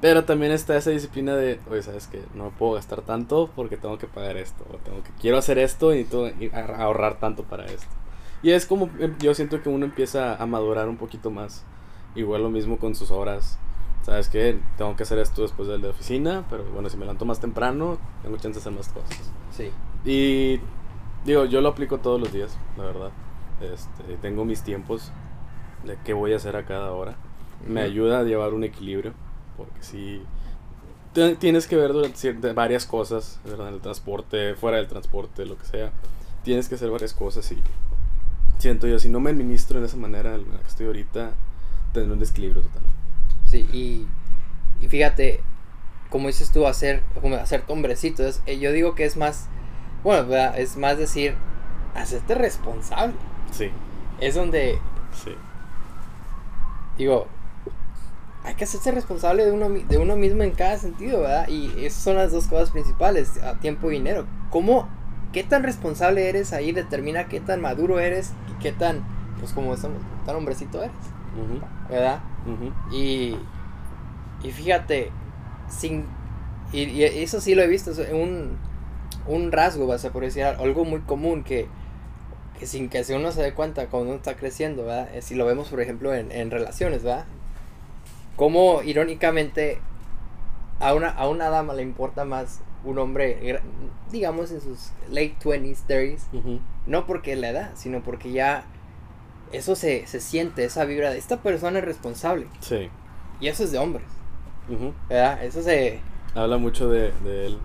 Pero también está esa disciplina de, oye, sabes que no puedo gastar tanto porque tengo que pagar esto. O tengo que, quiero hacer esto y i- a- ahorrar tanto para esto. Y es como, em, yo siento que uno empieza a madurar un poquito más. Igual lo mismo con sus horas. Sabes que tengo que hacer esto después de la oficina, pero bueno, si me levanto más temprano, tengo chance de hacer más cosas. sí, Y digo, yo lo aplico todos los días, la verdad. Este, tengo mis tiempos de qué voy a hacer a cada hora. Me ayuda a llevar un equilibrio, porque si tienes que ver durante varias cosas, ¿verdad? En el transporte, fuera del transporte, lo que sea. Tienes que hacer varias cosas y siento yo, si no me administro de esa manera en la que estoy ahorita, tendré un desequilibrio total. Sí, y, y fíjate, como dices tú, hacer, como hacerte hombrecito, es- eh, yo digo que es más, bueno, ¿verdad? es más decir, hacerte responsable. Sí, Es donde, sí. digo, hay que hacerse responsable de uno, de uno mismo en cada sentido, ¿verdad? Y esas son las dos cosas principales, a tiempo y dinero. ¿Cómo, qué tan responsable eres ahí determina qué tan maduro eres y qué tan, pues como estamos, tan hombrecito eres, ¿verdad? Y, y fíjate, sin, y, y eso sí lo he visto, es un, un rasgo, vas a decir, algo muy común que, que sin que uno se dé cuenta cuando uno está creciendo, ¿verdad? Eh, Si lo vemos, por ejemplo, en, en relaciones, ¿verdad? Como irónicamente a una, a una dama le importa más un hombre, digamos, en sus late 20s, 30s, Ujú. no porque la edad, sino porque ya eso se, se siente, esa vibra de esta persona es responsable. Sí. Y eso es de hombres. ¿verdad? Eso se... Habla mucho de, de él.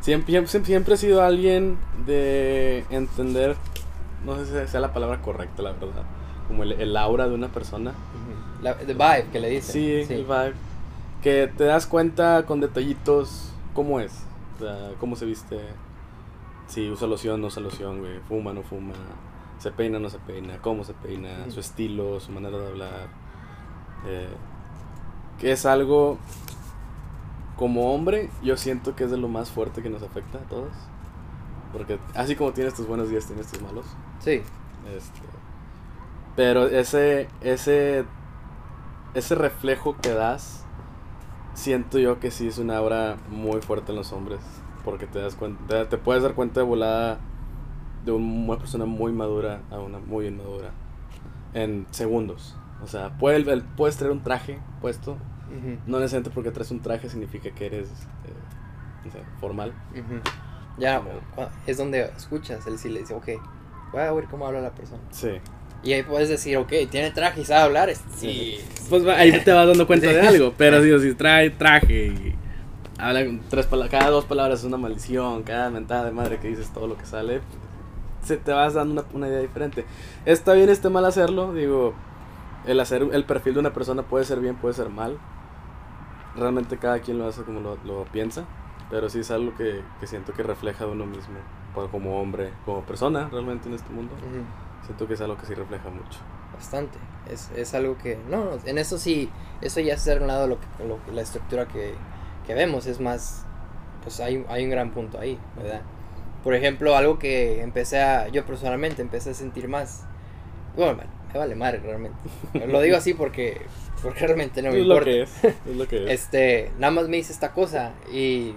Siempre, siempre, siempre he sido alguien de entender, no sé si sea la palabra correcta, la verdad, como el, el aura de una persona. La, the vibe que le dicen. Sí, el vibe. Que te das cuenta con detallitos cómo es, o sea, cómo se viste, si usa loción, no usa loción, güey, fuma, no fuma, se peina, no se peina, cómo se peina, su estilo, su manera de hablar. eh, que es algo como hombre, yo siento que es de lo más fuerte que nos afecta a todos. Porque así como tienes tus buenos días, tienes tus malos. Sí, Este, pero ese, ese, ese reflejo que das, siento yo que sí es una aura muy fuerte en los hombres. Porque te das cuenta, te puedes dar cuenta de volada de una persona muy madura a una muy inmadura. En segundos. O sea, puede, el- puedes traer un traje puesto. No necesariamente porque traes un traje significa que eres eh, no sé, formal. ya Como- es donde escuchas el silencio, ok, voy a ver cómo habla la persona. Sí. Y ahí puedes decir, ok, tiene traje y sabe hablar, es- sí. Pues va- ahí te vas dando cuenta Sí. de algo. Pero si, si trae traje y habla con tres cada dos palabras es una maldición, cada mentada de madre que dices todo lo que sale, se te vas dando una, una idea diferente. Está bien, está mal hacerlo. Digo, el hacer el perfil de una persona puede ser bien, puede ser mal. Realmente cada quien lo hace como lo, lo piensa. Pero sí es algo que, que siento que refleja de uno mismo. Como hombre, como persona realmente en este mundo. Siento que es algo que sí refleja mucho. Bastante. Es, es algo que. No, no, en eso sí. Eso ya es de un lado lo que, lo- la estructura que, que vemos. Es más. Pues hay, hay un gran punto ahí, ¿verdad? Por ejemplo, algo que empecé a. Yo personalmente empecé a sentir más. Bueno, me, vale madre realmente. Lo digo así porque. Porque realmente no me es lo importa. que es. Es lo que es. Este. Nada más me hice esta cosa y.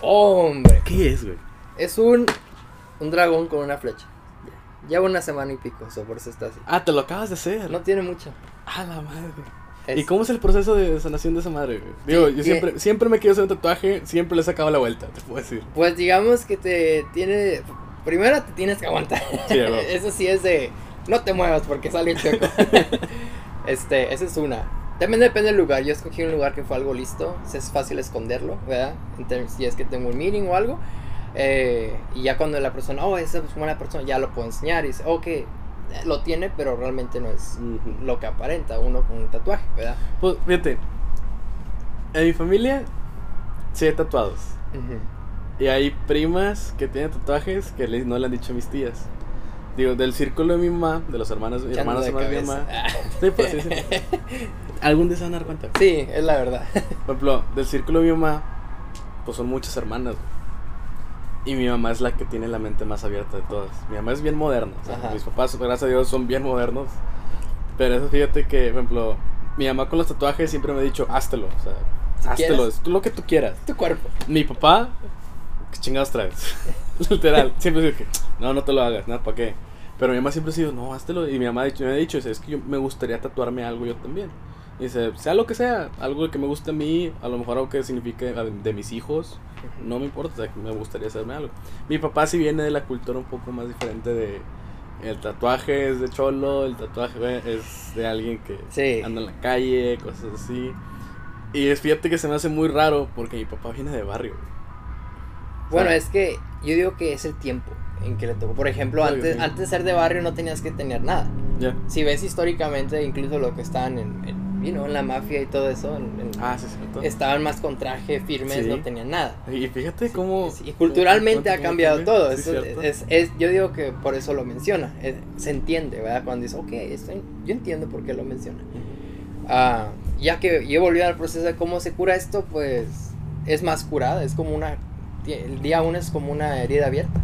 ¡Hombre! ¿Qué es, güey? Es un. Un dragón con una flecha. Lleva una semana y pico, so por eso está así. Ah, te lo acabas de hacer. No tiene mucho. Ah, la madre. Es- ¿Y cómo es el proceso de sanación de esa madre? Digo, Sí, yo siempre, siempre me quiero hacer un tatuaje, siempre le he sacado la vuelta, te puedo decir. Pues digamos que te tiene. primero te tienes que aguantar. Sí. Eso sí es de, no te muevas porque sale el chueco. este, esa es una. También depende del lugar. Yo escogí un lugar que fue algo listo. Es fácil esconderlo, ¿verdad? En términos- si es que tengo un meeting o algo. Eh, y ya cuando la persona, oh, esa es buena persona, ya lo puedo enseñar. Y dice, ok, lo tiene, pero realmente no es lo que aparenta uno con un tatuaje, ¿verdad? Pues fíjate, en mi familia sí hay tatuados. Y hay primas que tienen tatuajes que le- no le han dicho a mis tías. Digo, del círculo de mi mamá, de los hermanos, ando hermanos de hermanas de mi mamá. Sí, pues sí, sí. Algún día se van a dar cuenta. Sí, es la verdad. Por ejemplo, del círculo de mi mamá, pues son muchas hermanas. Y mi mamá es la que tiene la mente más abierta de todas. Mi mamá es bien moderna. o sea, mis papás, gracias a Dios, son bien modernos. Pero eso fíjate que, por ejemplo, mi mamá con los tatuajes siempre me ha dicho, háztelo. O sea, Si háztelo, quieres. es tú lo que tú quieras. Tu cuerpo. Mi papá, ¿qué chingados traes? Literal, siempre dice que, no, no te lo hagas, nada, ¿para qué? Pero mi mamá siempre ha sido, no, háztelo. Y mi mamá ha dicho- me ha dicho, es que yo, me gustaría tatuarme algo yo también. Y dice, sea lo que sea, algo que me guste a mí, a lo mejor algo que signifique de mis hijos, no me importa, me gustaría hacerme algo. Mi papá sí viene de la cultura un poco más diferente de... El tatuaje es de cholo, el tatuaje es de alguien que Sí. anda en la calle, cosas así. Y es, fíjate que se me hace muy raro porque mi papá viene de barrio. Bueno, es que yo digo que es el tiempo en que le tocó. Por ejemplo, antes, sí. antes de ser de barrio no tenías que tener nada. Si ves históricamente, incluso lo que en, en, you know, en la mafia y todo eso, en- en- Ah, sí, es estaban más con traje, firmes, Sí. no tenían nada. Y fíjate cómo... Y culturalmente ha cómo- cambiado cómo- todo. sí, cierto. es, es- yo digo que por eso lo menciona. es- se entiende, ¿verdad? Cuando dice, ok, esto- yo entiendo por qué lo menciona. Ah, ya que yo volví al proceso de cómo se cura esto, pues es más curada, es como una... El día uno es como una herida abierta.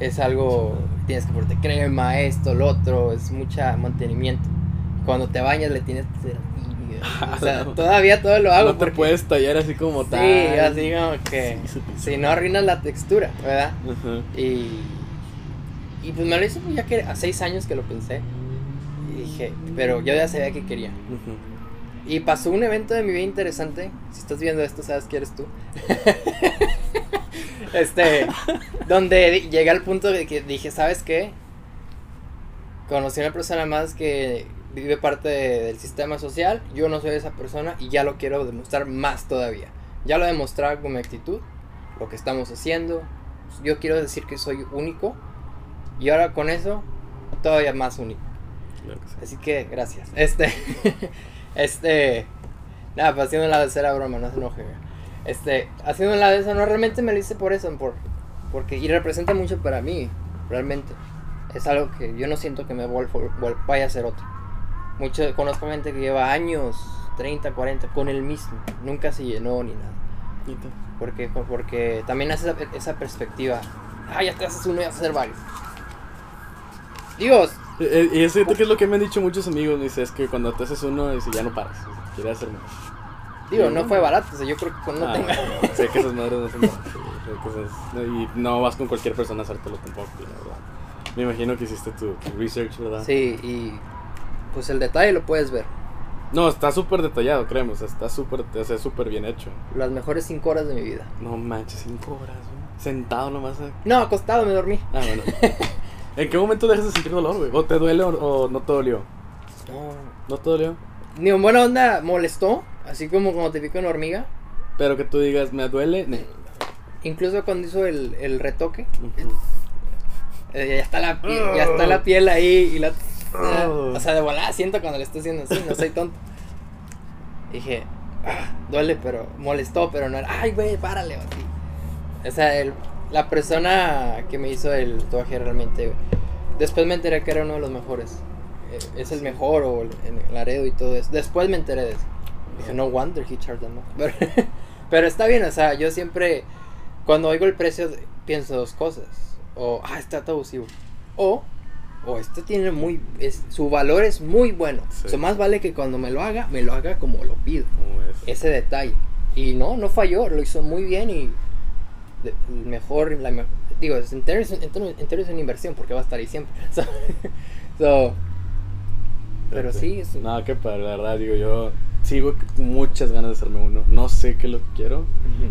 Es algo, tienes que ponerte crema, esto, lo otro, es mucha mantenimiento. Cuando te bañas le tienes así, O sea, No. todavía todo lo hago no te porque... puedes tallar así como Sí, tal. así como que... Sí, sí, sí. Si no arruinas la textura, ¿verdad? Y, y pues me lo hice pues, ya que a seis años que lo pensé. Y dije, pero yo ya sabía que quería. Y pasó un evento de mi vida interesante. Si estás viendo esto, sabes que eres tú. este, donde llegué al punto de que dije, ¿sabes qué? Conocí a una persona más que vive parte de- del sistema social. Yo no soy esa persona y ya lo quiero demostrar más todavía. Ya lo he demostrado con mi actitud, lo que estamos haciendo. Yo quiero decir que soy único. Y ahora con eso, todavía más único. Claro que sí. Así que, gracias. Este, este, nada, pues haciendo la de cera broma, no se enoje. Este, haciendo la de eso, no, realmente me lo hice por eso, por, porque, y representa mucho para mí, realmente. Es algo que yo no siento que me vuel- vuel- vaya a ser otro. Mucho, conozco gente que lleva años, 30, 40, con el mismo, nunca se llenó ni nada. Neta. Porque, porque también hace esa, esa perspectiva. Ah, ya te haces uno y vas a hacer varios. Digo, Eh, eh, Y es fíjate que es lo que me han dicho muchos amigos. Me dice, es que cuando te haces uno, dice, ya no paras. Quieres hacer más. digo, no fue barato. O sea, yo creo que cuando Ah, tenga. Sé que esas madres no son baratas, Y no vas con cualquier persona a hacértelo tampoco, la verdad. Me imagino que hiciste tu, tu research, ¿verdad? Sí, y pues el detalle lo puedes ver. No, está súper detallado, créeme. O sea, está súper o sea, súper bien hecho. Las mejores cinco horas de mi vida. No manches, cinco horas, güey. Sentado nomás. eh. No, acostado me dormí. Ah, bueno. ¿En qué momento dejas de sentir dolor, güey? ¿O te duele o, o no te dolió? No. ¿No te dolió? Ni en buena onda molestó, así como cuando te pica una hormiga. Pero que tú digas, ¿me duele? Ne. Incluso cuando hizo el, el retoque, eh, ya, está la piel, ya está la piel ahí y la... O sea, de volada siento cuando le estoy haciendo así, no soy tonto. Dije, "Ah, duele, pero molestó, pero no era, ay, güey, párale, o. O sea, el- la persona que me hizo el tatuaje realmente, después me enteré que era uno de los mejores. Eh, Es el mejor, o el, el Laredo y todo eso. Después me enteré de eso. Dije, no wonder he charged much". Pero, está bien, o sea, yo siempre, cuando oigo el precio, pienso dos cosas. O, ah, está abusivo. O, o esto tiene muy, es- su valor es muy bueno. Sí. Eso más vale que cuando me lo haga, me lo haga como lo pido. Ese detalle. Y no, no falló, lo hizo muy bien y de- mejor, la digo, es en inversión, porque va a estar ahí siempre. So, so, pero Fíjate. sí, es- No, qué padre, la verdad, digo yo. sigo muchas ganas de hacerme uno. No sé qué es lo que quiero,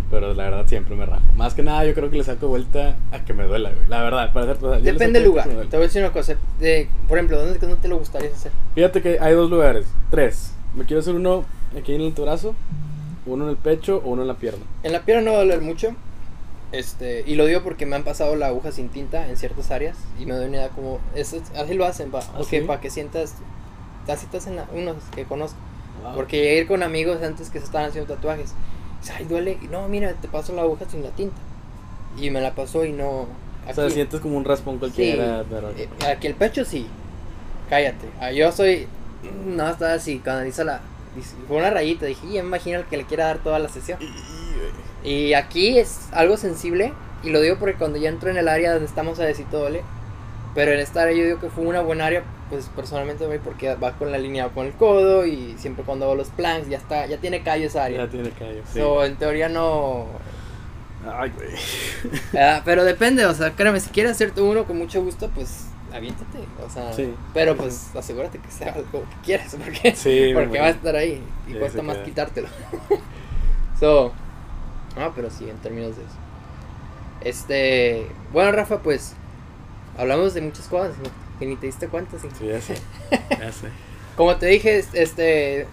pero la verdad siempre me rajo. Más que nada, yo creo que le saco vuelta a que me duela, güey. La verdad, para hacer cosas. Depende del lugar. Te voy a decir una cosa. De, por ejemplo, ¿dónde, ¿dónde te lo gustaría hacer? Fíjate que hay dos lugares. Tres. Me quiero hacer uno aquí en el brazo, uno en el pecho o uno en la pierna. En la pierna no va a doler mucho. Este, y lo digo porque me han pasado la aguja sin tinta en ciertas áreas y me doy una idea como, eso, así lo hacen, para ¿Ah, sí? que sientas, así te hacen unos que conozco. Wow. Porque llegué a ir con amigos antes que se estaban haciendo tatuajes. Dice, Ay, duele. Y no, mira, te paso la aguja sin la tinta. Y me la pasó y no. O sea, sientes como un raspón cualquiera, Sí, pero. eh, aquí el pecho sí. Cállate. Ah, yo soy. No, estaba así. Cuando hizo la. Fue una rayita. Dije, ya me imagino el que le quiera dar toda la sesión. Y, aquí es algo sensible. Y lo digo porque cuando ya entro en el área donde estamos a decir todo duele. Pero en esta área yo digo que fue una buena área. Pues personalmente, güey, porque va con la línea con el codo. Y siempre cuando hago los planks, ya está. Ya tiene callo esa área. Ya tiene callo, sí. So, en teoría no. Ay, güey. Ah, pero depende, o sea, créeme, si quieres hacerte uno con mucho gusto, pues aviéntate. O sea, Sí. pero pues asegúrate que sea algo que quieras, porque, Sí, porque va a estar ahí y cuesta más quitártelo. so, ah, pero sí, en términos de eso. Este, bueno, Rafa, pues hablamos de muchas cosas, ¿no? Que ni te diste cuenta, sí. Sí, ya sé. Ya sé. Como te dije, es- este,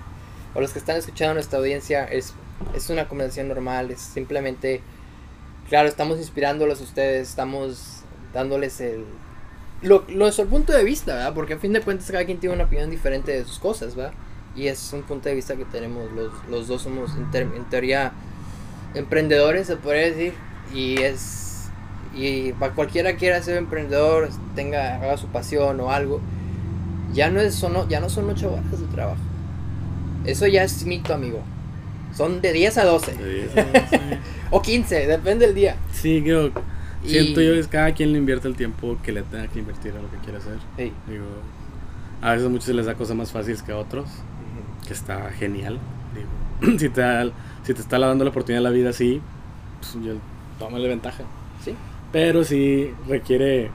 o los que están escuchando nuestra audiencia, es, es una conversación normal, es simplemente, claro, estamos inspirándolos a ustedes, estamos dándoles el, lo, nuestro punto de vista, ¿verdad? Porque a fin de cuentas cada quien tiene una opinión diferente de sus cosas, ¿verdad? Y es un punto de vista que tenemos, los, los dos somos en, ter- en teoría emprendedores, se podría decir, y es... Y para cualquiera quiera ser emprendedor, tenga, haga su pasión o algo, ya no, es, son, ya no son 8 horas de trabajo. Eso ya es mito, amigo. Son de 10 a 12. De diez, ¿no? Sí. O 15, depende del día. Sí, digo, Y- siento yo que es cada quien le invierte el tiempo que le tenga que invertir a lo que quiere hacer. Digo, a veces a muchos se les da cosas más fáciles que a otros, que está genial. Digo, si te, da- si te está dando la oportunidad de la vida así, pues yo, tómale ventaja. Sí. Pero sí requiere,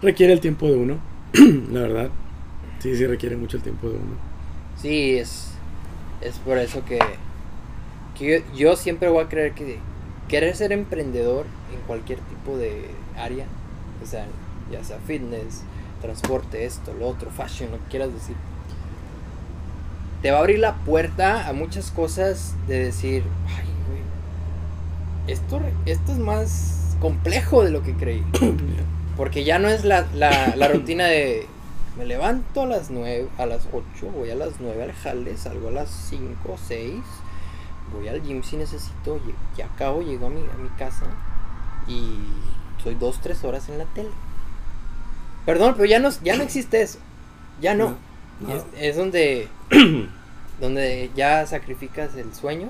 requiere el tiempo de uno, la verdad. Sí, sí requiere mucho el tiempo de uno. Sí, es, es por eso que, que yo, siempre voy a creer que querer ser emprendedor en cualquier tipo de área, o sea, ya sea fitness, transporte, esto, lo otro, fashion, lo que quieras decir, te va a abrir la puerta a muchas cosas de decir, ay, güey, esto, esto es más complejo de lo que creí. Porque ya no es la, la, la rutina de me levanto a las 9, a las 8, voy a las 9 al jale, salgo a las 5 o 6, voy al gym si necesito, ya acabo, llego a mi, a mi casa y soy 2, 3 horas en la tele. Perdón, pero ya no, ya no existe eso. Ya no. No. Es, es donde, donde ya sacrificas el sueño.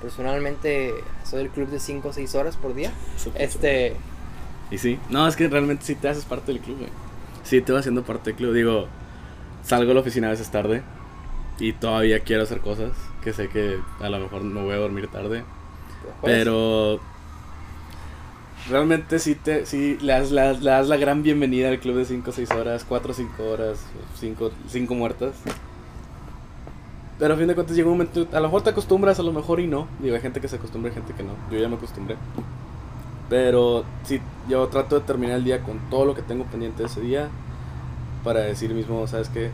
Personalmente soy del club de 5 o 6 horas por día. Este, Y sí, no, es que realmente sí te haces parte del club, güey. Sí te vas haciendo parte del club. Digo, salgo a la oficina a veces tarde y todavía quiero hacer cosas que sé que a lo mejor no voy a dormir tarde. Pero realmente sí, te, sí le, das, le das- le das la gran bienvenida al club de 5 o 6 horas, 4 o 5 horas, 5 muertas. Pero a fin de cuentas llega un momento, a lo mejor te acostumbras, a lo mejor y no. Digo, hay gente que se acostumbra, hay gente que no. Yo ya me acostumbré. Pero sí, yo trato de terminar el día con todo lo que tengo pendiente ese día para decir mismo, ¿sabes qué?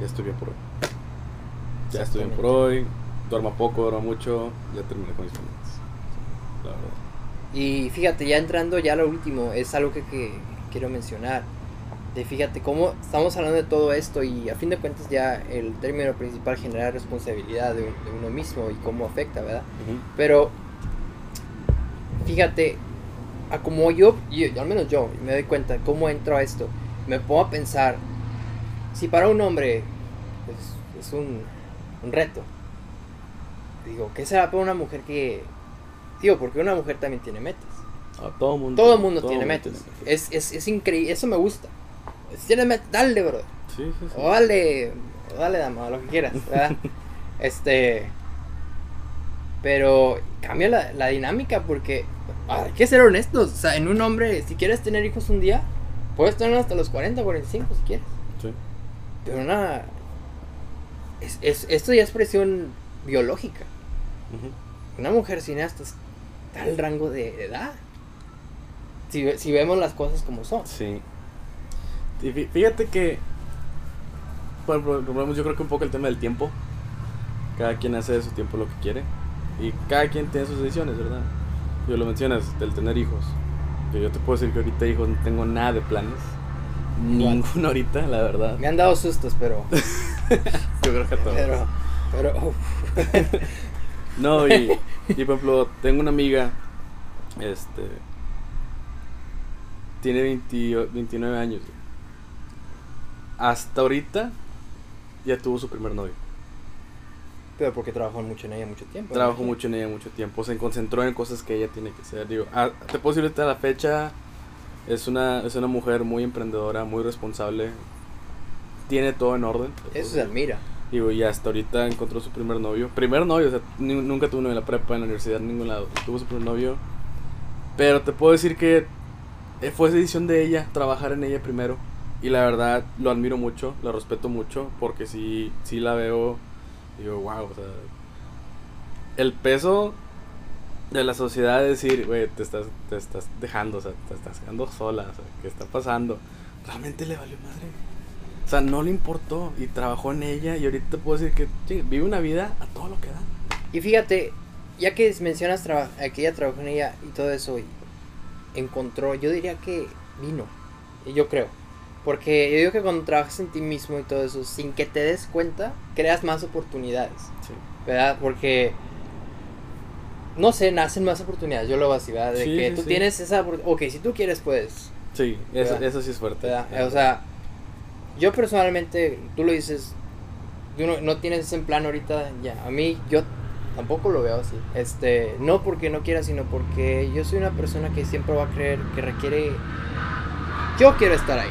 Ya estoy bien por hoy. Ya estoy bien por hoy. Duermo poco, duermo mucho. Ya terminé con mis pendientes. La verdad. Y fíjate, ya entrando ya a lo último, es algo que, que quiero mencionar. De fíjate cómo estamos hablando de todo esto y a fin de cuentas ya el término principal genera responsabilidad de, un- de uno mismo y cómo afecta, ¿verdad? Pero fíjate, a como yo, yo- al menos yo, me doy cuenta cómo entro a esto, me pongo a pensar, si para un hombre es, es un, un reto, digo, ¿qué será para una mujer que... Digo, porque una mujer también tiene metas. Ah, todo mundo, Todo el mundo tiene mundo metas. tiene metas. Es, es, es increíble, eso me gusta. Si tienes metas, dale, bro. Sí, sí, sí. O dale, o dale, dama, lo que quieras, ¿verdad? este. Pero cambia la, la dinámica porque hay que ser honestos. O sea, en un hombre, si quieres tener hijos un día, puedes tener hasta los 40, 45 si quieres. Sí. Pero una. es, es- esto ya es presión biológica. Una mujer cineasta está al rango de edad. Si, si vemos las cosas como son. Sí. Y fí- fíjate que. Por ejemplo, volvemos, yo creo que un poco el tema del tiempo. Cada quien hace de su tiempo lo que quiere. Y cada quien tiene sus decisiones, ¿verdad? Yo lo mencionas, del tener hijos. Que yo te puedo decir que ahorita hijos no tengo nada de planes. Ninguno ahorita, la verdad. Me han dado sustos, pero. Yo creo que a todos. pero. Pero. No, y, y por ejemplo, tengo una amiga, este, tiene 20 29 años. Hasta ahorita ya tuvo su primer novio. pero porque trabajó mucho en ella mucho tiempo. Trabajó ¿no? mucho en ella mucho tiempo, se concentró en cosas que ella tiene que hacer. Digo, ah, te puedo decir ahorita a la fecha, es una, es una mujer muy emprendedora, muy responsable, tiene todo en orden. Eso se admira. Digo, y hasta ahorita encontró su primer novio. Primer novio, o sea, ni- nunca tuvo novio en la prepa, en la universidad, en ningún lado. Tuvo su primer novio. Pero te puedo decir que eh, fue decisión de ella, trabajar en ella primero. Y la verdad, lo admiro mucho, la respeto mucho, porque sí, sí la veo, digo, wow, o sea, el peso de la sociedad es decir, güey, te estás, te estás dejando, o sea, te estás quedando sola, o sea, ¿qué está pasando? Realmente le valió madre. O sea, no le importó y trabajó en ella y ahorita te puedo decir que vive una vida a todo lo que da. Y fíjate, ya que mencionas eh, que ella trabajó en ella y todo eso, y encontró, yo diría que vino, y yo creo. Porque yo digo que cuando trabajas en ti mismo y todo eso, sin que te des cuenta, creas más oportunidades, Sí. ¿verdad? Porque, no sé, nacen más oportunidades, yo lo veo así, ¿verdad? De Sí, que sí, tú tienes esa, opor- ok, si tú quieres, puedes, Sí, eso, eso sí es fuerte. ¿verdad? O sea, yo personalmente, tú lo dices, tú no, no tienes ese plan ahorita, ya, a mí, yo tampoco lo veo así. Este, no porque no quiera, sino porque yo soy una persona que siempre va a creer que requiere, yo quiero estar ahí.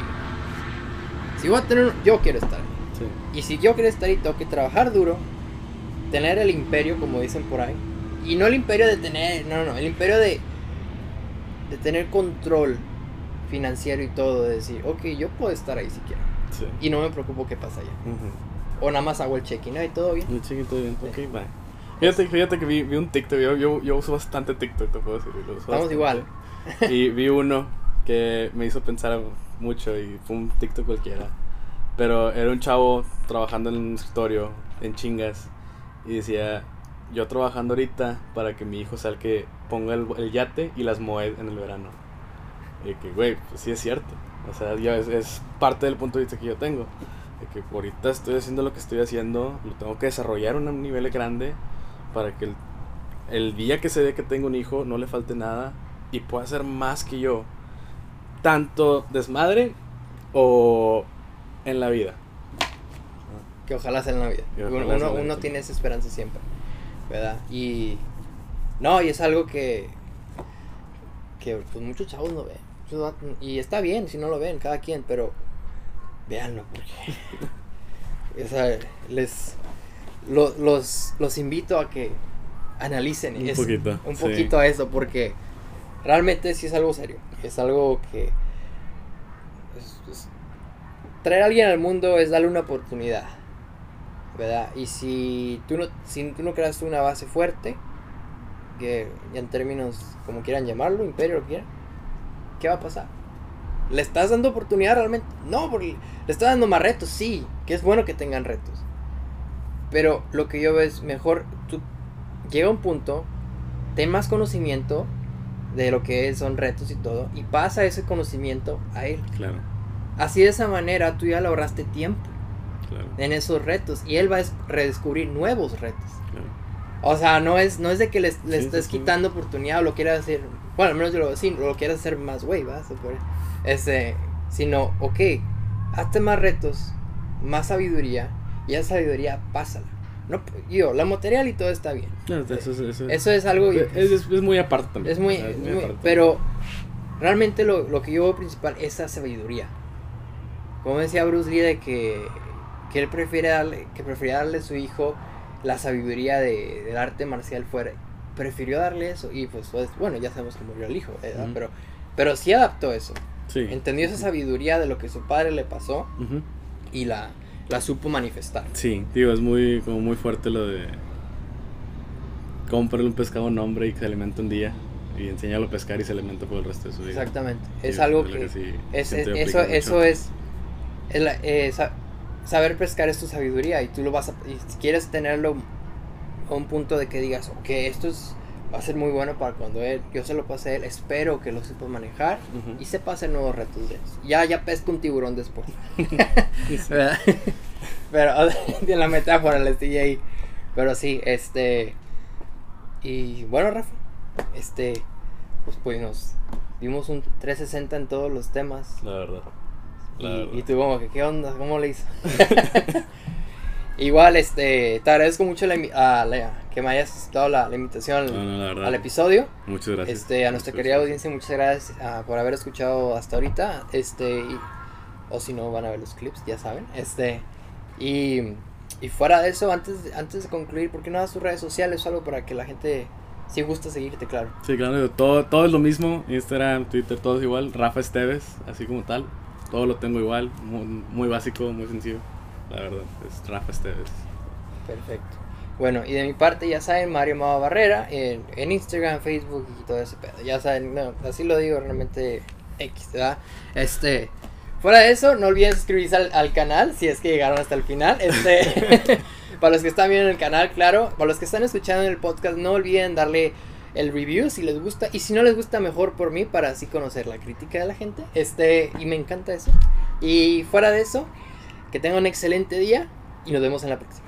Si voy a tener, yo quiero estar ahí. sí. Y si yo quiero estar ahí, tengo que trabajar duro, tener el imperio, como dicen por ahí. Y no el imperio de tener, no, no, el imperio de, de tener control financiero y todo, de decir, ok, yo puedo estar ahí si quiero. sí. Y no me preocupo qué pasa allá. Ujú. O nada más hago el check-in. Y todo bien. Muy chiquito, bien. Ok, bye. Fíjate, fíjate que vi, vi un TikTok, yo, yo, yo uso bastante TikTok, te puedo decir. Estamos bastante. igual. Y vi uno que me hizo pensar mucho y fue un TikTok cualquiera. Pero era un chavo trabajando en un escritorio, en chingas, y decía, yo trabajando ahorita para que mi hijo sea ponga el, yate y las moed en el verano. Y que, güey, pues sí es cierto. O sea, ya es, parte del punto de vista que yo tengo. De que ahorita estoy haciendo lo que estoy haciendo, lo tengo que desarrollar a un nivel grande para que el, el día que se dé que tengo un hijo no le falte nada y pueda hacer más que yo. Tanto desmadre o en la vida. Que ojalá sea en la vida. Uno, tiene esa esperanza siempre. ¿Verdad? Y. No, y es algo que. Que pues muchos chavos no ven. Y está bien si no lo ven, cada quien, pero. Véanlo, porque. o sea, les. lo- los, los invito a que analicen Un poquito, un sí. poquito a eso, porque realmente sí es algo serio. Es algo que. es- es- traer a alguien al mundo es darle una oportunidad. ¿Verdad? Y si tú no, si tú no creas una base fuerte, que en términos como quieran llamarlo, imperio, lo quieran, ¿qué va a pasar? ¿Le estás dando oportunidad realmente? No, porque le estás dando más retos, sí, que es bueno que tengan retos. Pero lo que yo veo es mejor, tú llega un punto, ten más conocimiento de lo que son retos y todo, y pasa ese conocimiento a él. Claro, Así de esa manera tú ya le ahorraste tiempo claro, en esos retos y él va a es- redescubrir nuevos retos. claro. O sea, no es, no es de que le, le Sí, estés sí, sí. quitando oportunidad o lo quieras hacer, bueno, al menos yo lo veo así, lo quieras hacer más güey, ¿va? Este, sino, ok, hazte más retos, más sabiduría y esa sabiduría pásala. No, yo, la material y todo está bien. Eso, es- eso, Eso es algo... es, es- es muy aparte también. Es muy, es muy- aparte. pero realmente lo, lo que yo veo principal es esa sabiduría. Como decía Bruce Lee de que, que él prefiere darle, que prefería darle a su hijo la sabiduría de, del arte marcial fuera. Prefirió darle eso y pues, pues, bueno, ya sabemos que murió el hijo, ¿verdad? Ujú. pero, pero sí adaptó eso. Sí. Entendió esa sabiduría de lo que su padre le pasó Ujú. y la, la supo manifestar. Sí, digo, es muy, como muy fuerte lo de comprarle un pescado un nombre y que se alimenta un día y enseñarlo a pescar y se alimenta por el resto de su vida. Exactamente. Es algo que... sí es, que eso, eso es... es la- eh, sa- saber pescar es tu sabiduría y tú lo vas a... Y si quieres tenerlo a un punto de que digas, ok, esto es, va a ser muy bueno para cuando él, yo se lo pase a él, espero que lo sepa manejar y sepa hacer nuevos retos de eso. Ya, ya pesca un tiburón después. ¿Verdad? Pero de la metáfora le estoy ahí. Pero sí, este. Y bueno, Rafa, este. Pues, pues nos dimos un 360 en todos los temas. La verdad. La Y, verdad. y tú, como que, ¿qué onda? ¿Cómo le hizo? Igual, este. Te agradezco mucho la, a la- que me hayas aceptado la, la invitación al, No, no, la verdad. al episodio. Muchas gracias. Este, a nuestra Muchas querida gracias. audiencia, muchas gracias ah, por haber escuchado hasta ahorita. Este, y- o si no, van a ver los clips, ya saben. Este, y, y fuera de eso, antes, antes de concluir, ¿por qué no das tus redes sociales o algo para que la gente, si gusta seguirte, claro? Sí, claro, todo, todo es lo mismo. Instagram, Twitter, todo es igual. Rafa Esteves, así como tal. Todo lo tengo igual. Muy, muy básico, muy sencillo. La verdad, es Rafa Esteves. Perfecto. Bueno, y de mi parte, ya saben, Mario Mava Barrera en, en Instagram, Facebook y todo ese pedo. Ya saben, no, así lo digo realmente X, ¿verdad? Este, fuera de eso, no olviden suscribirse al, al canal si es que llegaron hasta el final. Este, para los que están viendo el canal, claro. Para los que están escuchando el podcast, no olviden darle el review si les gusta. Y si no les gusta, mejor por mí para así conocer la crítica de la gente. Este, y me encanta eso. Y fuera de eso, que tengan un excelente día y nos vemos en la próxima.